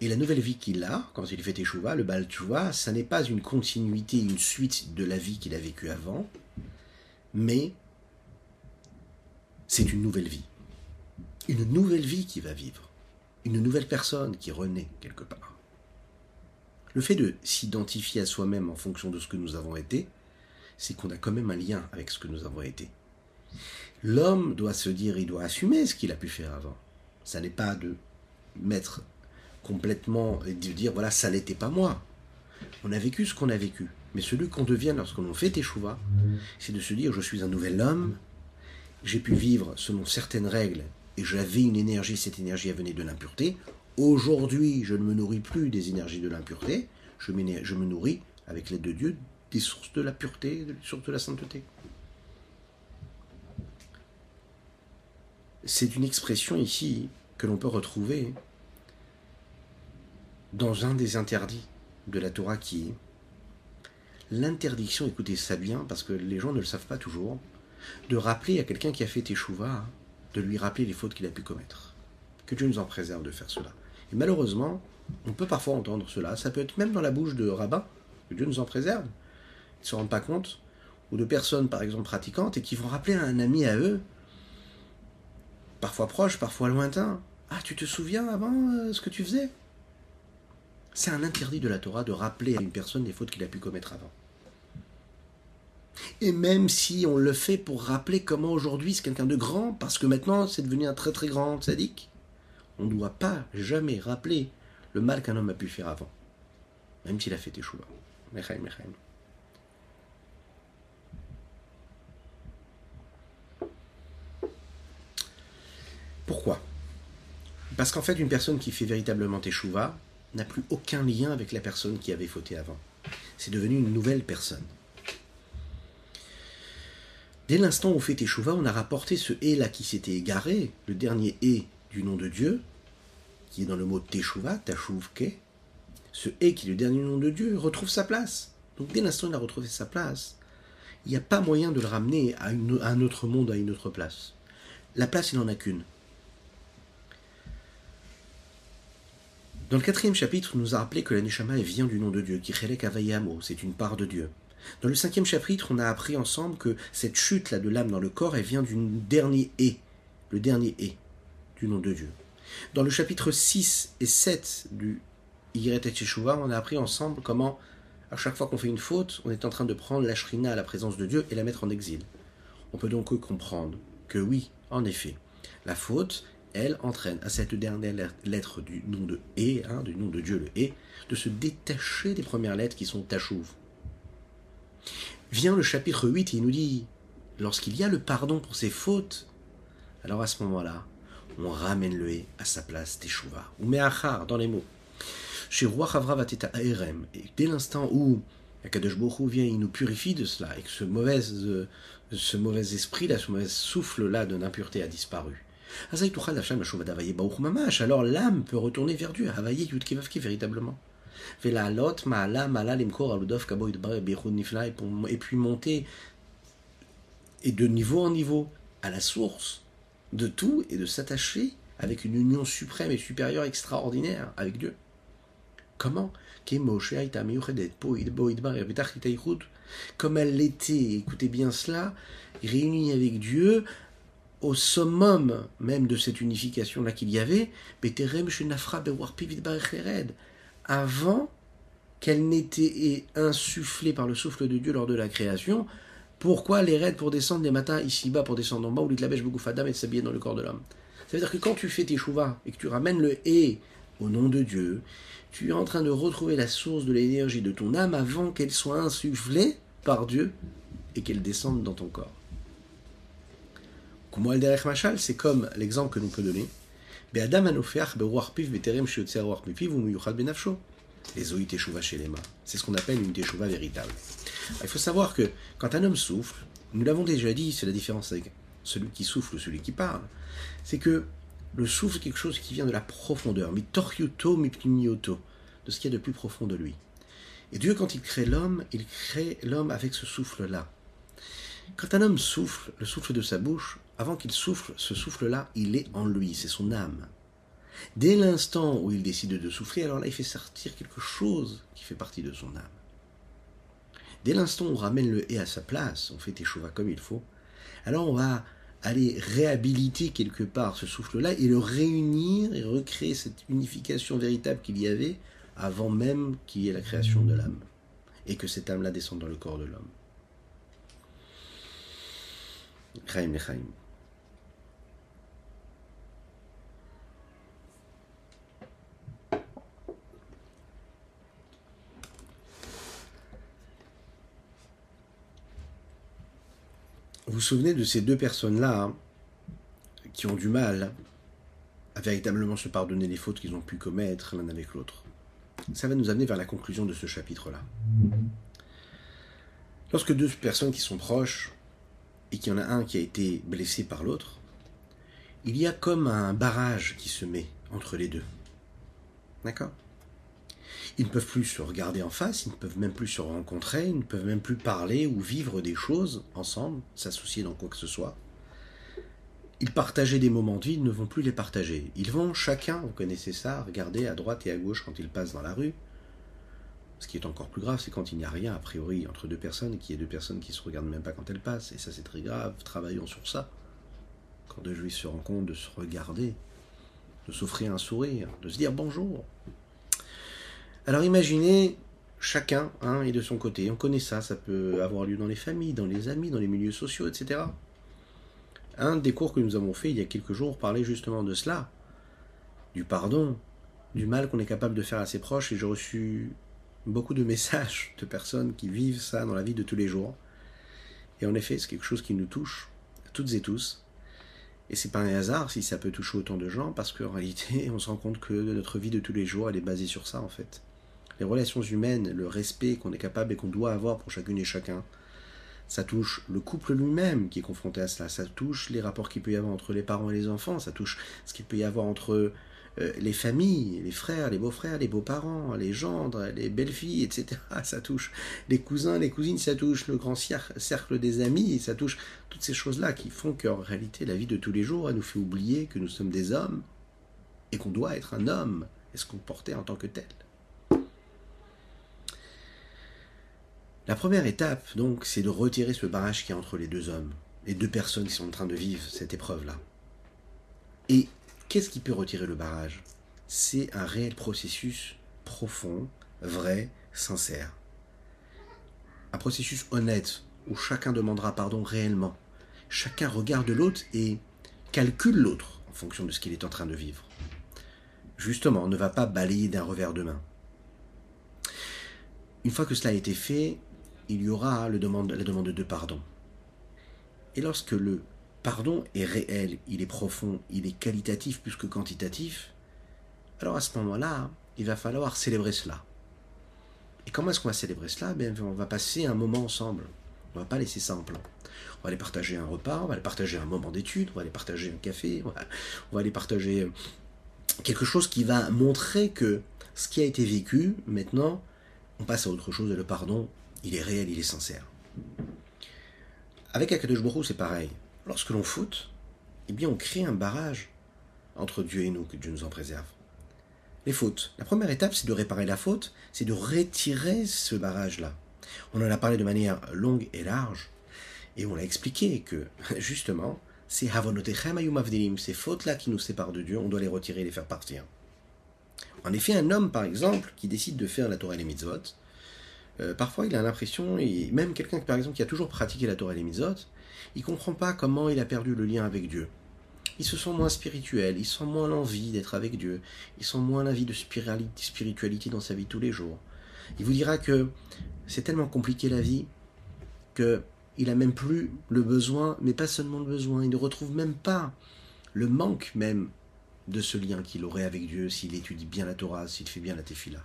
et la nouvelle vie qu'il a, quand il fait Teshuvah, le Baal Teshuvah, ça n'est pas une continuité, une suite de la vie qu'il a vécue avant, mais c'est une nouvelle vie. Une nouvelle vie qui va vivre. Une nouvelle personne qui renaît quelque part. Le fait de s'identifier à soi-même en fonction de ce que nous avons été, c'est qu'on a quand même un lien avec ce que nous avons été. L'homme doit se dire, il doit assumer ce qu'il a pu faire avant. Ça n'est pas de mettre complètement et de dire voilà, ça n'était pas moi. On a vécu ce qu'on a vécu. Mais celui qu'on devient lorsqu'on fait échouva, c'est de se dire je suis un nouvel homme, j'ai pu vivre selon certaines règles et j'avais une énergie, cette énergie venait de l'impureté. Aujourd'hui, je ne me nourris plus des énergies de l'impureté, je me nourris avec l'aide de Dieu des sources de la pureté, des sources de la sainteté. C'est une expression ici que l'on peut retrouver dans un des interdits de la Torah qui est l'interdiction, écoutez ça bien, parce que les gens ne le savent pas toujours, de rappeler à quelqu'un qui a fait Teshuvah, de lui rappeler les fautes qu'il a pu commettre. Que Dieu nous en préserve de faire cela. Et malheureusement, on peut parfois entendre cela, ça peut être même dans la bouche de rabbins, que Dieu nous en préserve, ne se rendent pas compte, ou de personnes par exemple pratiquantes, et qui vont rappeler à un ami à eux, parfois proche, parfois lointain, Ah, tu te souviens avant euh, ce que tu faisais? C'est un interdit de la Torah de rappeler à une personne des fautes qu'il a pu commettre avant. Et même si on le fait pour rappeler comment aujourd'hui c'est quelqu'un de grand, parce que maintenant c'est devenu un très très grand sadique, on ne doit pas jamais rappeler le mal qu'un homme a pu faire avant, même s'il a fait échouer. Pourquoi Parce qu'en fait, une personne qui fait véritablement échouva, n'a plus aucun lien avec la personne qui avait fauté avant. C'est devenu une nouvelle personne. Dès l'instant où on fait Teshuvah, on a rapporté ce et là qui s'était égaré, le dernier et du nom de Dieu, qui est dans le mot Teshuvah, Tashuvke. Ce et qui est le dernier nom de Dieu retrouve sa place. Donc dès l'instant où il a retrouvé sa place, il n'y a pas moyen de le ramener à, à un autre monde, à une autre place. La place, il n'en a qu'une. Dans le quatrième chapitre, on nous a rappelé que la Neshama vient du nom de Dieu, Kichelek Avayamo, c'est une part de Dieu. Dans le cinquième chapitre, on a appris ensemble que cette chute-là de l'âme dans le corps, elle vient du dernier et, le dernier et, du nom de Dieu. Dans le chapitre 6 et 7 du Yret et on a appris ensemble comment, à chaque fois qu'on fait une faute, on est en train de prendre la shrina à la présence de Dieu et la mettre en exil. On peut donc comprendre que oui, en effet, la faute, elle, entraîne à cette dernière lettre du nom de E, hein, du nom de Dieu, le E, de se détacher des premières lettres qui sont tachouv. Vient le chapitre 8 et il nous dit, lorsqu'il y a le pardon pour ses fautes, alors à ce moment-là, on ramène le E à sa place, teshuva. Ou me'achar, dans les mots. Chez Roi Chavra Vateta Aerem, et dès l'instant où Akadosh Baruch vient, il nous purifie de cela, et que ce mauvais, ce mauvais esprit-là, ce mauvais souffle-là de l'impureté a disparu. Alors l'âme peut retourner vers Dieu, véritablement. Et puis monter, et de niveau en niveau, à la source de tout, et de s'attacher avec une union suprême et supérieure extraordinaire avec Dieu. Comment? Comme elle l'était, écoutez bien cela, réunie avec Dieu, au summum même de cette unification-là qu'il y avait, avant qu'elle n'était insufflée par le souffle de Dieu lors de la création, pourquoi les raids pour descendre des matins ici-bas, pour descendre en bas, ou l'itlabesh fadam et s'habiller dans le corps de l'homme? Ça veut dire que quand tu fais tes chouvas et que tu ramènes le et au nom de Dieu, tu es en train de retrouver la source de l'énergie de ton âme avant qu'elle soit insufflée par Dieu et qu'elle descende dans ton corps. C'est comme l'exemple que nous peut donner. C'est ce qu'on appelle une teshuva véritable. Il faut savoir que quand un homme souffle, nous l'avons déjà dit, c'est la différence avec celui qui souffle ou celui qui parle, c'est que le souffle est quelque chose qui vient de la profondeur, de ce qu'il y a de plus profond de lui. Et Dieu, quand il crée l'homme, il crée l'homme avec ce souffle-là. Quand un homme souffle, le souffle de sa bouche, avant qu'il souffle, ce souffle-là, il est en lui, c'est son âme. Dès l'instant où il décide de souffler, alors là, il fait sortir quelque chose qui fait partie de son âme. Dès l'instant où on ramène le et à sa place, on fait échouva comme il faut, alors on va aller réhabiliter quelque part ce souffle-là et le réunir et recréer cette unification véritable qu'il y avait avant même qu'il y ait la création de l'âme et que cette âme-là descende dans le corps de l'homme. Vous vous souvenez de ces deux personnes-là hein, qui ont du mal à véritablement se pardonner les fautes qu'ils ont pu commettre l'un avec l'autre? Ça va nous amener vers la conclusion de ce chapitre-là. Lorsque deux personnes qui sont proches et qu'il y en a un qui a été blessé par l'autre, il y a comme un barrage qui se met entre les deux. D'accord? Ils ne peuvent plus se regarder en face, ils ne peuvent même plus se rencontrer, ils ne peuvent même plus parler ou vivre des choses ensemble, s'associer dans quoi que ce soit. Ils partageaient des moments de vie, ils ne vont plus les partager. Ils vont chacun, vous connaissez ça, regarder à droite et à gauche quand ils passent dans la rue. Ce qui est encore plus grave, c'est quand il n'y a rien, a priori, entre deux personnes, qu'il y a deux personnes qui ne se regardent même pas quand elles passent. Et ça, c'est très grave. Travaillons sur ça. Quand deux juifs se rencontrent, de se regarder, de s'offrir un sourire, de se dire bonjour. Alors imaginez, chacun hein, est de son côté. On connaît ça, ça peut avoir lieu dans les familles, dans les amis, dans les milieux sociaux, etc. Un des cours que nous avons fait il y a quelques jours parlait justement de cela, du pardon, du mal qu'on est capable de faire à ses proches, et j'ai reçu beaucoup de messages de personnes qui vivent ça dans la vie de tous les jours. Et en effet, c'est quelque chose qui nous touche, toutes et tous. Et c'est pas un hasard si ça peut toucher autant de gens, parce qu'en réalité, on se rend compte que notre vie de tous les jours, elle est basée sur ça, en fait les relations humaines, le respect qu'on est capable et qu'on doit avoir pour chacune et chacun, ça touche le couple lui-même qui est confronté à cela, ça touche les rapports qu'il peut y avoir entre les parents et les enfants, ça touche ce qu'il peut y avoir entre euh, les familles, les frères, les beaux-frères, les beaux-parents, les gendres, les belles-filles, etc. Ça touche les cousins, les cousines, ça touche le grand cercle des amis, ça touche toutes ces choses-là qui font qu'en réalité la vie de tous les jours, elle nous fait oublier que nous sommes des hommes et qu'on doit être un homme. Et se comporter en tant que tel? La première étape, donc, c'est de retirer ce barrage qui est entre les deux hommes, les deux personnes qui sont en train de vivre cette épreuve-là. Et qu'est-ce qui peut retirer le barrage? C'est un réel processus profond, vrai, sincère. Un processus honnête, où chacun demandera pardon réellement. Chacun regarde l'autre et calcule l'autre. En fonction de ce qu'il est en train de vivre. Justement, ne va pas balayer d'un revers de main. Une fois que cela a été fait, il y aura la demande de pardon. Et lorsque le pardon est réel, il est profond, il est qualitatif plus que quantitatif, alors à ce moment-là, il va falloir célébrer cela. Et comment est-ce qu'on va célébrer cela? Bien, On va passer un moment ensemble. On va pas laisser ça en plan. On va aller partager un repas, on va aller partager un moment d'étude, on va aller partager un café, on va, aller partager quelque chose qui va montrer que ce qui a été vécu, maintenant, on passe à autre chose le pardon, il est réel, il est sincère. Avec Akadosh Baruch c'est pareil. Lorsque l'on fout, eh bien on crée un barrage entre Dieu et nous, que Dieu nous en préserve. Les fautes. La première étape, c'est de réparer la faute, c'est de retirer ce barrage-là. On en a parlé de manière longue et large, et on l'a expliqué que, justement, c'est ces fautes-là qui nous séparent de Dieu, on doit les retirer et les faire partir. En effet, un homme, par exemple, qui décide de faire la Torah et les mitzvot, euh, parfois il a l'impression, et même quelqu'un par exemple qui a toujours pratiqué la Torah et les mitzvot, il comprend pas comment il a perdu le lien avec Dieu. Il se sent moins spirituel, il sent moins l'envie d'être avec Dieu, il sent moins l'envie de spiritualité dans sa vie tous les jours. Il vous dira que c'est tellement compliqué la vie que il a même plus le besoin, mais pas seulement le besoin, il ne retrouve même pas le manque même de ce lien qu'il aurait avec Dieu s'il étudie bien la Torah, s'il fait bien la Tefila.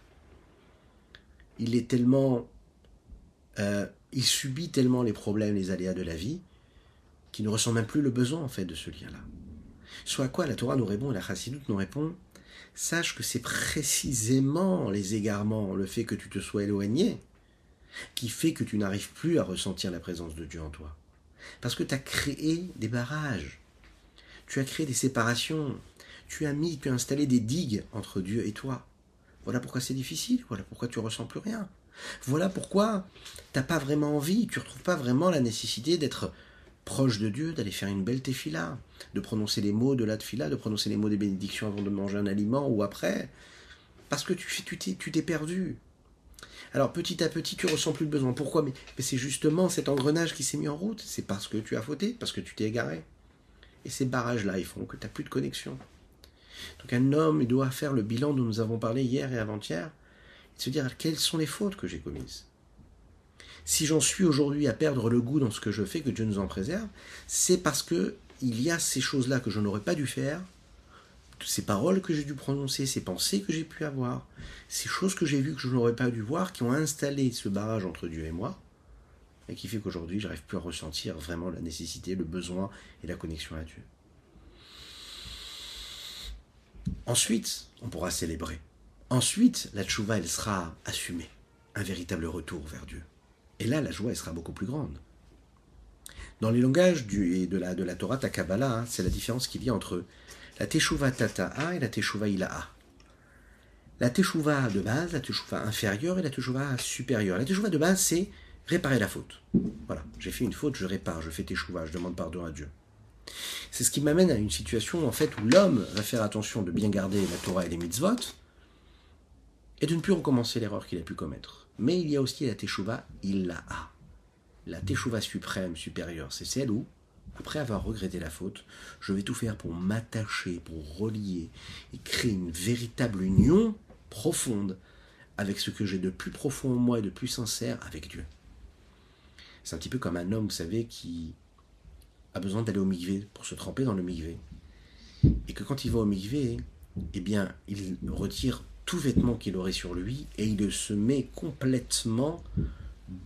Il tellement, euh, il subit tellement les problèmes, les aléas de la vie, qu'il ne ressent même plus le besoin en fait de ce lien-là. Soit à quoi la Torah nous répond et la Chassidoute nous répond Sache que c'est précisément les égarements, le fait que tu te sois éloigné, qui fait que tu n'arrives plus à ressentir la présence de Dieu en toi. Parce que tu as créé des barrages, tu as créé des séparations, tu as mis, tu as installé des digues entre Dieu et toi. Voilà pourquoi c'est difficile, voilà pourquoi tu ressens plus rien. Voilà pourquoi tu n'as pas vraiment envie, tu retrouves pas vraiment la nécessité d'être proche de Dieu, d'aller faire une belle tefila, de prononcer les mots de la tefila, de prononcer les mots des bénédictions avant de manger un aliment ou après, parce que tu t'es tu t'es perdu. Alors petit à petit, tu ressens plus de besoin. Pourquoi? Mais, c'est justement cet engrenage qui s'est mis en route. C'est parce que tu as fauté, parce que tu t'es égaré. Et ces barrages-là, ils font que tu n'as plus de connexion. Donc un homme doit faire le bilan dont nous avons parlé hier et avant-hier, et se dire quelles sont les fautes que j'ai commises? Si j'en suis aujourd'hui à perdre le goût dans ce que je fais, que Dieu nous en préserve, c'est parce que il y a ces choses-là que je n'aurais pas dû faire, ces paroles que j'ai dû prononcer, ces pensées que j'ai pu avoir, ces choses que j'ai vues que je n'aurais pas dû voir, qui ont installé ce barrage entre Dieu et moi, et qui fait qu'aujourd'hui, je n'arrive plus à ressentir vraiment la nécessité, le besoin et la connexion à Dieu. Ensuite, on pourra célébrer. Ensuite, la tchouva, elle sera assumée. Un véritable retour vers Dieu. Et là, la joie, elle sera beaucoup plus grande. Dans les langages du, de, la, de la Torah Takabala, hein, c'est la différence qu'il y a entre la Teshuvah Tata'a et la Teshuvah Ila'a. La Teshuvah de base, la Teshuvah inférieure et la Teshuvah supérieure. La Teshuvah de base, c'est réparer la faute. Voilà, j'ai fait une faute, je répare, je fais Teshuvah, je demande pardon à Dieu. C'est ce qui m'amène à une situation en fait où l'homme va faire attention de bien garder la Torah et les mitzvot et de ne plus recommencer l'erreur qu'il a pu commettre. Mais il y a aussi la Teshuvah Ila'a. La Teshuvah suprême, supérieure, c'est celle où après avoir regretté la faute, je vais tout faire pour m'attacher, pour relier et créer une véritable union profonde avec ce que j'ai de plus profond en moi et de plus sincère avec Dieu. C'est un petit peu comme un homme, vous savez, qui a besoin d'aller au migvé pour se tremper dans le migvé. Et que quand il va au migvé, eh bien, il retire tout vêtement qu'il aurait sur lui et il se met complètement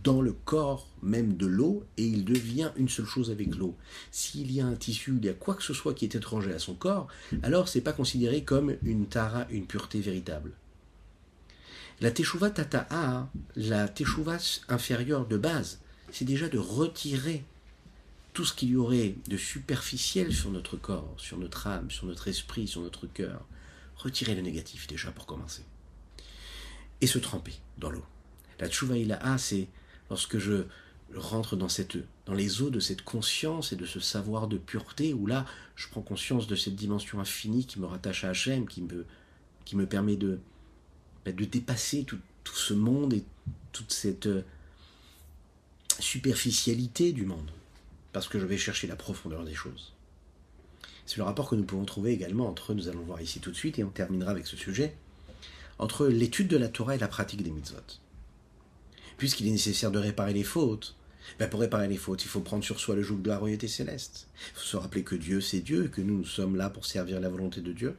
dans le corps même de l'eau et il devient une seule chose avec l'eau. S'il y a un tissu, il y a quoi que ce soit qui est étranger à son corps, alors c'est pas considéré comme une tara, une pureté véritable. La teshuva tata'a, la teshuva inférieure de base, c'est déjà de retirer tout ce qu'il y aurait de superficiel sur notre corps, sur notre âme, sur notre esprit, sur notre cœur. Retirer le négatif déjà pour commencer. Et se tremper dans l'eau. La tchouva ilaha, c'est lorsque je rentre dans, cette, dans les eaux de cette conscience et de ce savoir de pureté, où là, je prends conscience de cette dimension infinie qui me rattache à Hachem, qui me, qui me permet de, bah, de dépasser tout, tout, ce monde et toute cette euh, superficialité du monde, parce que je vais chercher la profondeur des choses. C'est le rapport que nous pouvons trouver également entre, nous allons voir ici tout de suite, et on terminera avec ce sujet, entre l'étude de la Torah et la pratique des mitzvot. Puisqu'il est nécessaire de réparer les fautes, ben pour réparer les fautes, il faut prendre sur soi le joug de la royauté céleste. Il faut se rappeler que Dieu, c'est Dieu, et que nous, nous sommes là pour servir la volonté de Dieu.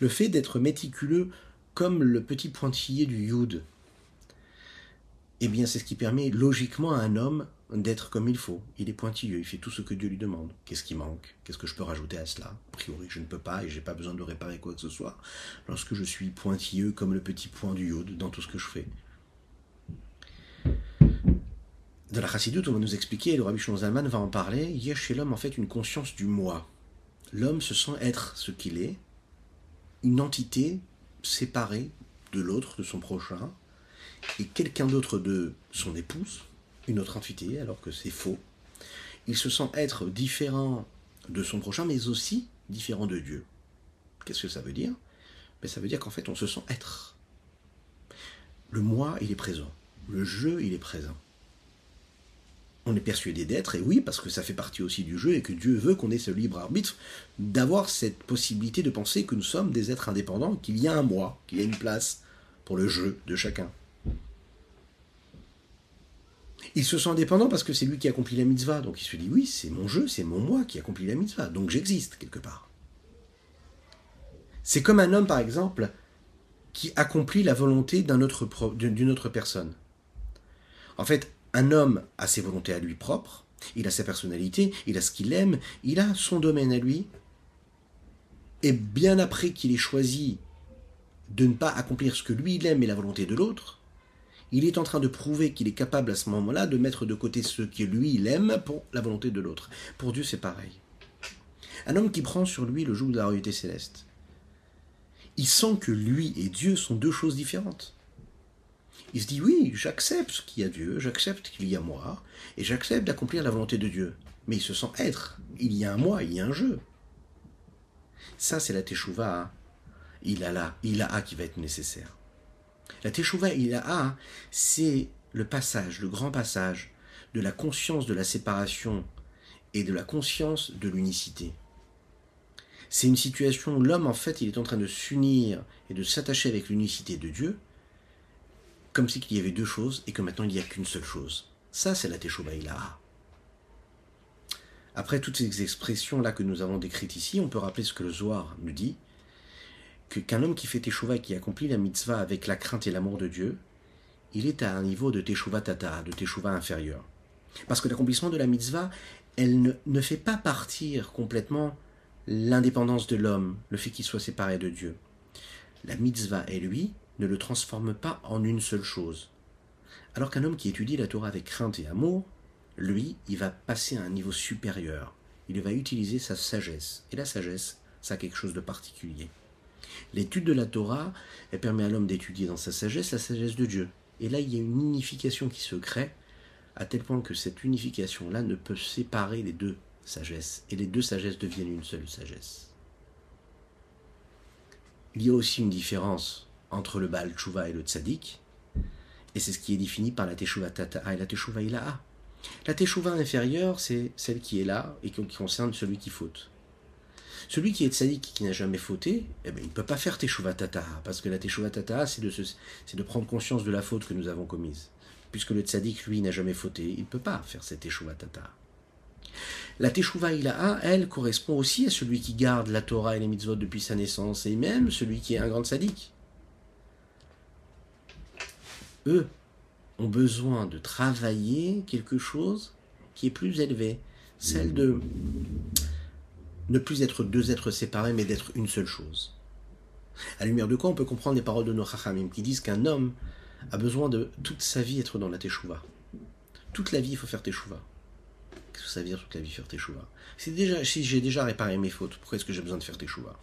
Le fait d'être méticuleux comme le petit pointillé du Yud, eh bien, c'est ce qui permet logiquement à un homme d'être comme il faut. Il est pointilleux, il fait tout ce que Dieu lui demande. Qu'est-ce qui manque? Qu'est-ce que je peux rajouter à cela? A priori, je ne peux pas et j'ai pas besoin de réparer quoi que ce soit lorsque je suis pointilleux comme le petit point du Yod dans tout ce que je fais. Dans la Chassidut, on va nous expliquer, et le Rabbi Zalman va en parler, il y a chez l'homme en fait une conscience du moi. L'homme se sent être ce qu'il est, une entité séparée de l'autre, de son prochain, et quelqu'un d'autre de son épouse, une autre entité, alors que c'est faux. Il se sent être différent de son prochain, mais aussi différent de Dieu. Qu'est-ce que ça veut dire? Ben, Ça veut dire qu'en fait, on se sent être. Le moi, il est présent. Le jeu, il est présent. On est persuadé d'être, et oui, parce que ça fait partie aussi du jeu, et que Dieu veut qu'on ait ce libre arbitre, d'avoir cette possibilité de penser que nous sommes des êtres indépendants, qu'il y a un moi, qu'il y a une place pour le jeu de chacun. Il se sent indépendant parce que c'est lui qui accomplit la mitzvah. Donc il se dit oui, c'est mon jeu, c'est mon moi qui accomplit la mitzvah. Donc j'existe quelque part. C'est comme un homme, par exemple, qui accomplit la volonté d'une autre, autre personne. En fait, un homme a ses volontés à lui propres, il a sa personnalité, il a ce qu'il aime, il a son domaine à lui. Et bien après qu'il ait choisi de ne pas accomplir ce que lui il aime et la volonté de l'autre, il est en train de prouver qu'il est capable à ce moment-là de mettre de côté ce que lui il aime pour la volonté de l'autre. Pour Dieu, c'est pareil. Un homme qui prend sur lui le joug de la royauté céleste, il sent que lui et Dieu sont deux choses différentes. Il se dit oui, j'accepte qu'il y a Dieu, j'accepte qu'il y a moi, et j'accepte d'accomplir la volonté de Dieu. Mais il se sent être. Il y a un moi, il y a un jeu. Ça, c'est la teshuva. Il a là, il a qui va être nécessaire. La Teshuvah Ilaha, c'est le passage, le grand passage de la conscience de la séparation et de la conscience de l'unicité. C'est une situation où l'homme, en fait, il est en train de s'unir et de s'attacher avec l'unicité de Dieu, comme si y avait deux choses et que maintenant il n'y a qu'une seule chose. Ça, c'est la Teshuvah Ilaha. Après toutes ces expressions-là que nous avons décrites ici, on peut rappeler ce que le Zohar nous dit, qu'un homme qui fait teshuva et qui accomplit la mitzvah avec la crainte et l'amour de Dieu, il est à un niveau de teshuva tata, de teshuva inférieur. Parce que l'accomplissement de la mitzvah, elle ne, ne fait pas partir complètement l'indépendance de l'homme, le fait qu'il soit séparé de Dieu. La mitzvah et lui ne le transforment pas en une seule chose. Alors qu'un homme qui étudie la Torah avec crainte et amour, lui, il va passer à un niveau supérieur. Il va utiliser sa sagesse. Et la sagesse, ça a quelque chose de particulier. L'étude de la Torah, permet à l'homme d'étudier dans sa sagesse la sagesse de Dieu. Et là, il y a une unification qui se crée, à tel point que cette unification-là ne peut séparer les deux sagesses. Et les deux sagesses deviennent une seule sagesse. Il y a aussi une différence entre le Baal Tshuva et le Tzadik, et c'est ce qui est défini par la Teshuvah Tata et la Teshuvah Ilaha. La Teshuvah inférieure, c'est celle qui est là et qui concerne celui qui faute. Celui qui est tzaddik qui n'a jamais fauté, eh ben, il ne peut pas faire teshuva tata, parce que la teshuva tata, c'est de, prendre conscience de la faute que nous avons commise. Puisque le tzaddik, lui, n'a jamais fauté, il ne peut pas faire cette teshuva tata. La teshuva ilaha, elle, correspond aussi à celui qui garde la Torah et les mitzvot depuis sa naissance, et même celui qui est un grand tzaddik. Eux ont besoin de travailler quelque chose qui est plus élevé, celle de ne plus être deux êtres séparés, mais d'être une seule chose. À la lumière de quoi on peut comprendre les paroles de nos Chachamim qui disent qu'un homme a besoin de toute sa vie être dans la Teshuvah. Toute la vie, il faut faire Teshuvah. Qu'est-ce que ça veut dire toute la vie faire Teshuvah Si j'ai déjà réparé mes fautes, pourquoi est-ce que j'ai besoin de faire Teshuvah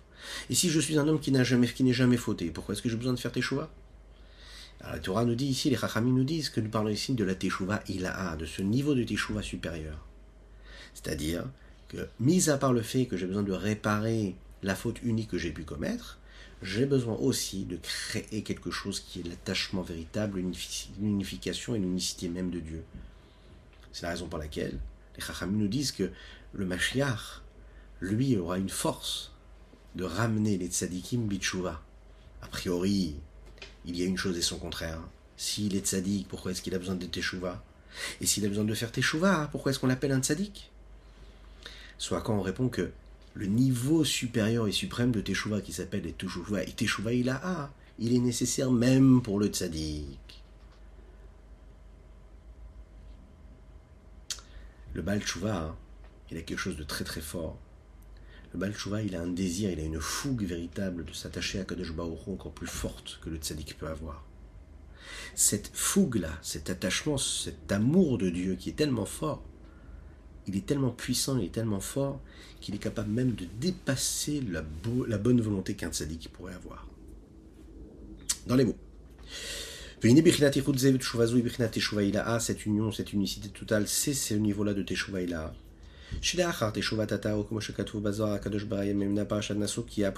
Et si je suis un homme qui n'a jamais, qui n'est jamais fauté, pourquoi est-ce que j'ai besoin de faire Teshuvah alors, la Torah nous dit ici, les Chachamim nous disent que nous parlons ici de la Teshuvah Ilaha, de ce niveau de Teshuvah supérieur. C'est-à-dire mis à part le fait que j'ai besoin de réparer la faute unique que j'ai pu commettre, j'ai besoin aussi de créer quelque chose qui est l'attachement véritable, l'unification et l'unicité même de Dieu. C'est la raison pour laquelle les Chachamim nous disent que le Mashiach, lui aura une force de ramener les tzadikim bitchouva. A priori, il y a une chose et son contraire. S'il est tzadik, pourquoi est-ce qu'il a besoin de teshuva Et s'il a besoin de faire teshuva, pourquoi est-ce qu'on l'appelle un tzadik? Soit quand on répond que le niveau supérieur et suprême de teshuva qui s'appelle teshuva, et teshuva il a, il est nécessaire même pour le tzadik. Le Baal hein, il a quelque chose de très très fort. Le Baal il a un désir, il a une fougue véritable de s'attacher à Kadosh encore plus forte que le tzaddik peut avoir. Cette fougue-là, cet attachement, cet amour de Dieu qui est tellement fort, il est tellement puissant, il est tellement fort qu'il est capable même de dépasser la, la bonne volonté qu'un tzaddik pourrait avoir. Dans les mots. Cette union, cette unicité totale, c'est ce niveau-là de Teshuvah Ilaha. Qui est après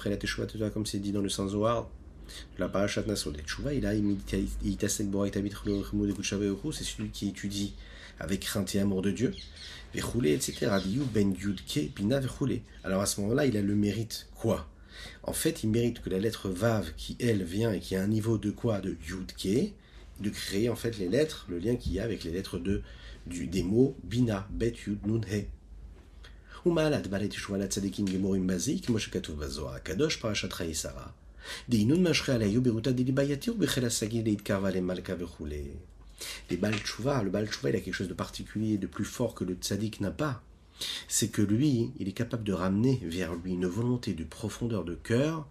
la Teshuvah Tata, comme c'est dit dans le sens la Parashat Naso. Teshuvah Ilaha, c'est celui qui étudie avec crainte et amour de Dieu. etc. Ben Alors à ce moment-là, il a le mérite quoi en fait, il mérite que la lettre Vav, qui elle vient et qui a un niveau de quoi De Yud de créer en fait les lettres, le lien qu'il y a avec les lettres de, du, des mots Bina, Bet, Yud, Nun, He. ומעלת בעלי תשובה לצדיקים גמורים בזה, כמו שכתוב בזוהר הקדוש, פרשת חיי שרה. דהינון משכה עליהו ברותה דליבה יתיר בחיל השגיא להתקרבה למלכה וכולי. les Baal le Baal il a quelque chose de particulier, de plus fort que le tzaddik n'a pas c'est que lui, il est capable de ramener vers lui une volonté de profondeur de cœur,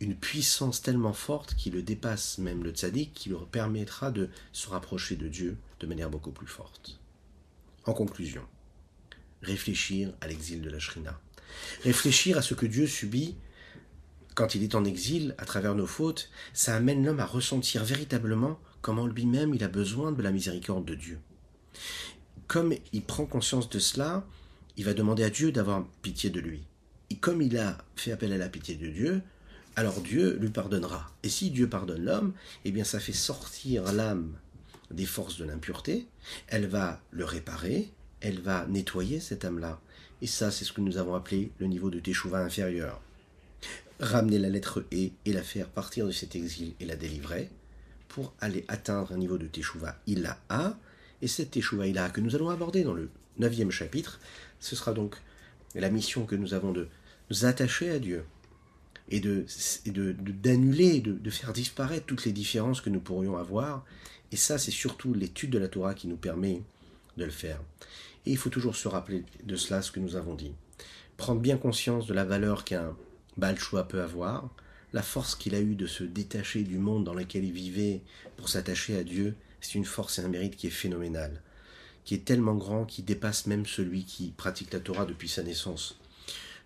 une puissance tellement forte qui le dépasse même le tzaddik, qui lui permettra de se rapprocher de Dieu de manière beaucoup plus forte. En conclusion, réfléchir à l'exil de la Shrina. Réfléchir à ce que Dieu subit quand il est en exil à travers nos fautes, ça amène l'homme à ressentir véritablement comment lui-même il a besoin de la miséricorde de Dieu. Comme il prend conscience de cela, il va demander à Dieu d'avoir pitié de lui. Et comme il a fait appel à la pitié de Dieu, alors Dieu lui pardonnera. Et si Dieu pardonne l'homme, eh bien ça fait sortir l'âme des forces de l'impureté, elle va le réparer, elle va nettoyer cette âme-là. Et ça, c'est ce que nous avons appelé le niveau de Teshuvah inférieur. Ramener la lettre E et la faire partir de cet exil et la délivrer pour aller atteindre un niveau de Teshuvah A. Et cette Teshuvah A que nous allons aborder dans le neuvième chapitre, ce sera donc la mission que nous avons de nous attacher à Dieu et de d'annuler, de, faire disparaître toutes les différences que nous pourrions avoir. Et ça, c'est surtout l'étude de la Torah qui nous permet de le faire. Et il faut toujours se rappeler de cela, ce que nous avons dit. Prendre bien conscience de la valeur qu'un Baal peut avoir, la force qu'il a eue de se détacher du monde dans lequel il vivait pour s'attacher à Dieu, c'est une force et un mérite qui est phénoménal qui est tellement grand qu'il dépasse même celui qui pratique la Torah depuis sa naissance.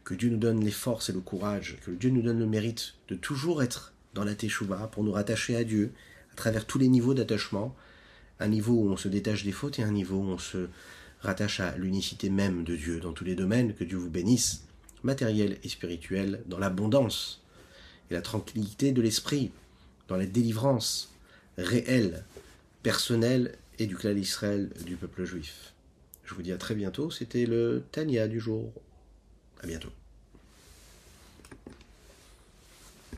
Que Dieu nous donne les forces et le courage, que Dieu nous donne le mérite de toujours être dans la Teshuvah pour nous rattacher à Dieu à travers tous les niveaux d'attachement, un niveau où on se détache des fautes et un niveau où on se rattache à l'unicité même de Dieu dans tous les domaines, que Dieu vous bénisse, matériel et spirituel, dans l'abondance et la tranquillité de l'esprit, dans la délivrance réelle, personnelle et du clan d'Israël du peuple juif. Je vous dis à très bientôt, c'était le Tania du jour. À bientôt.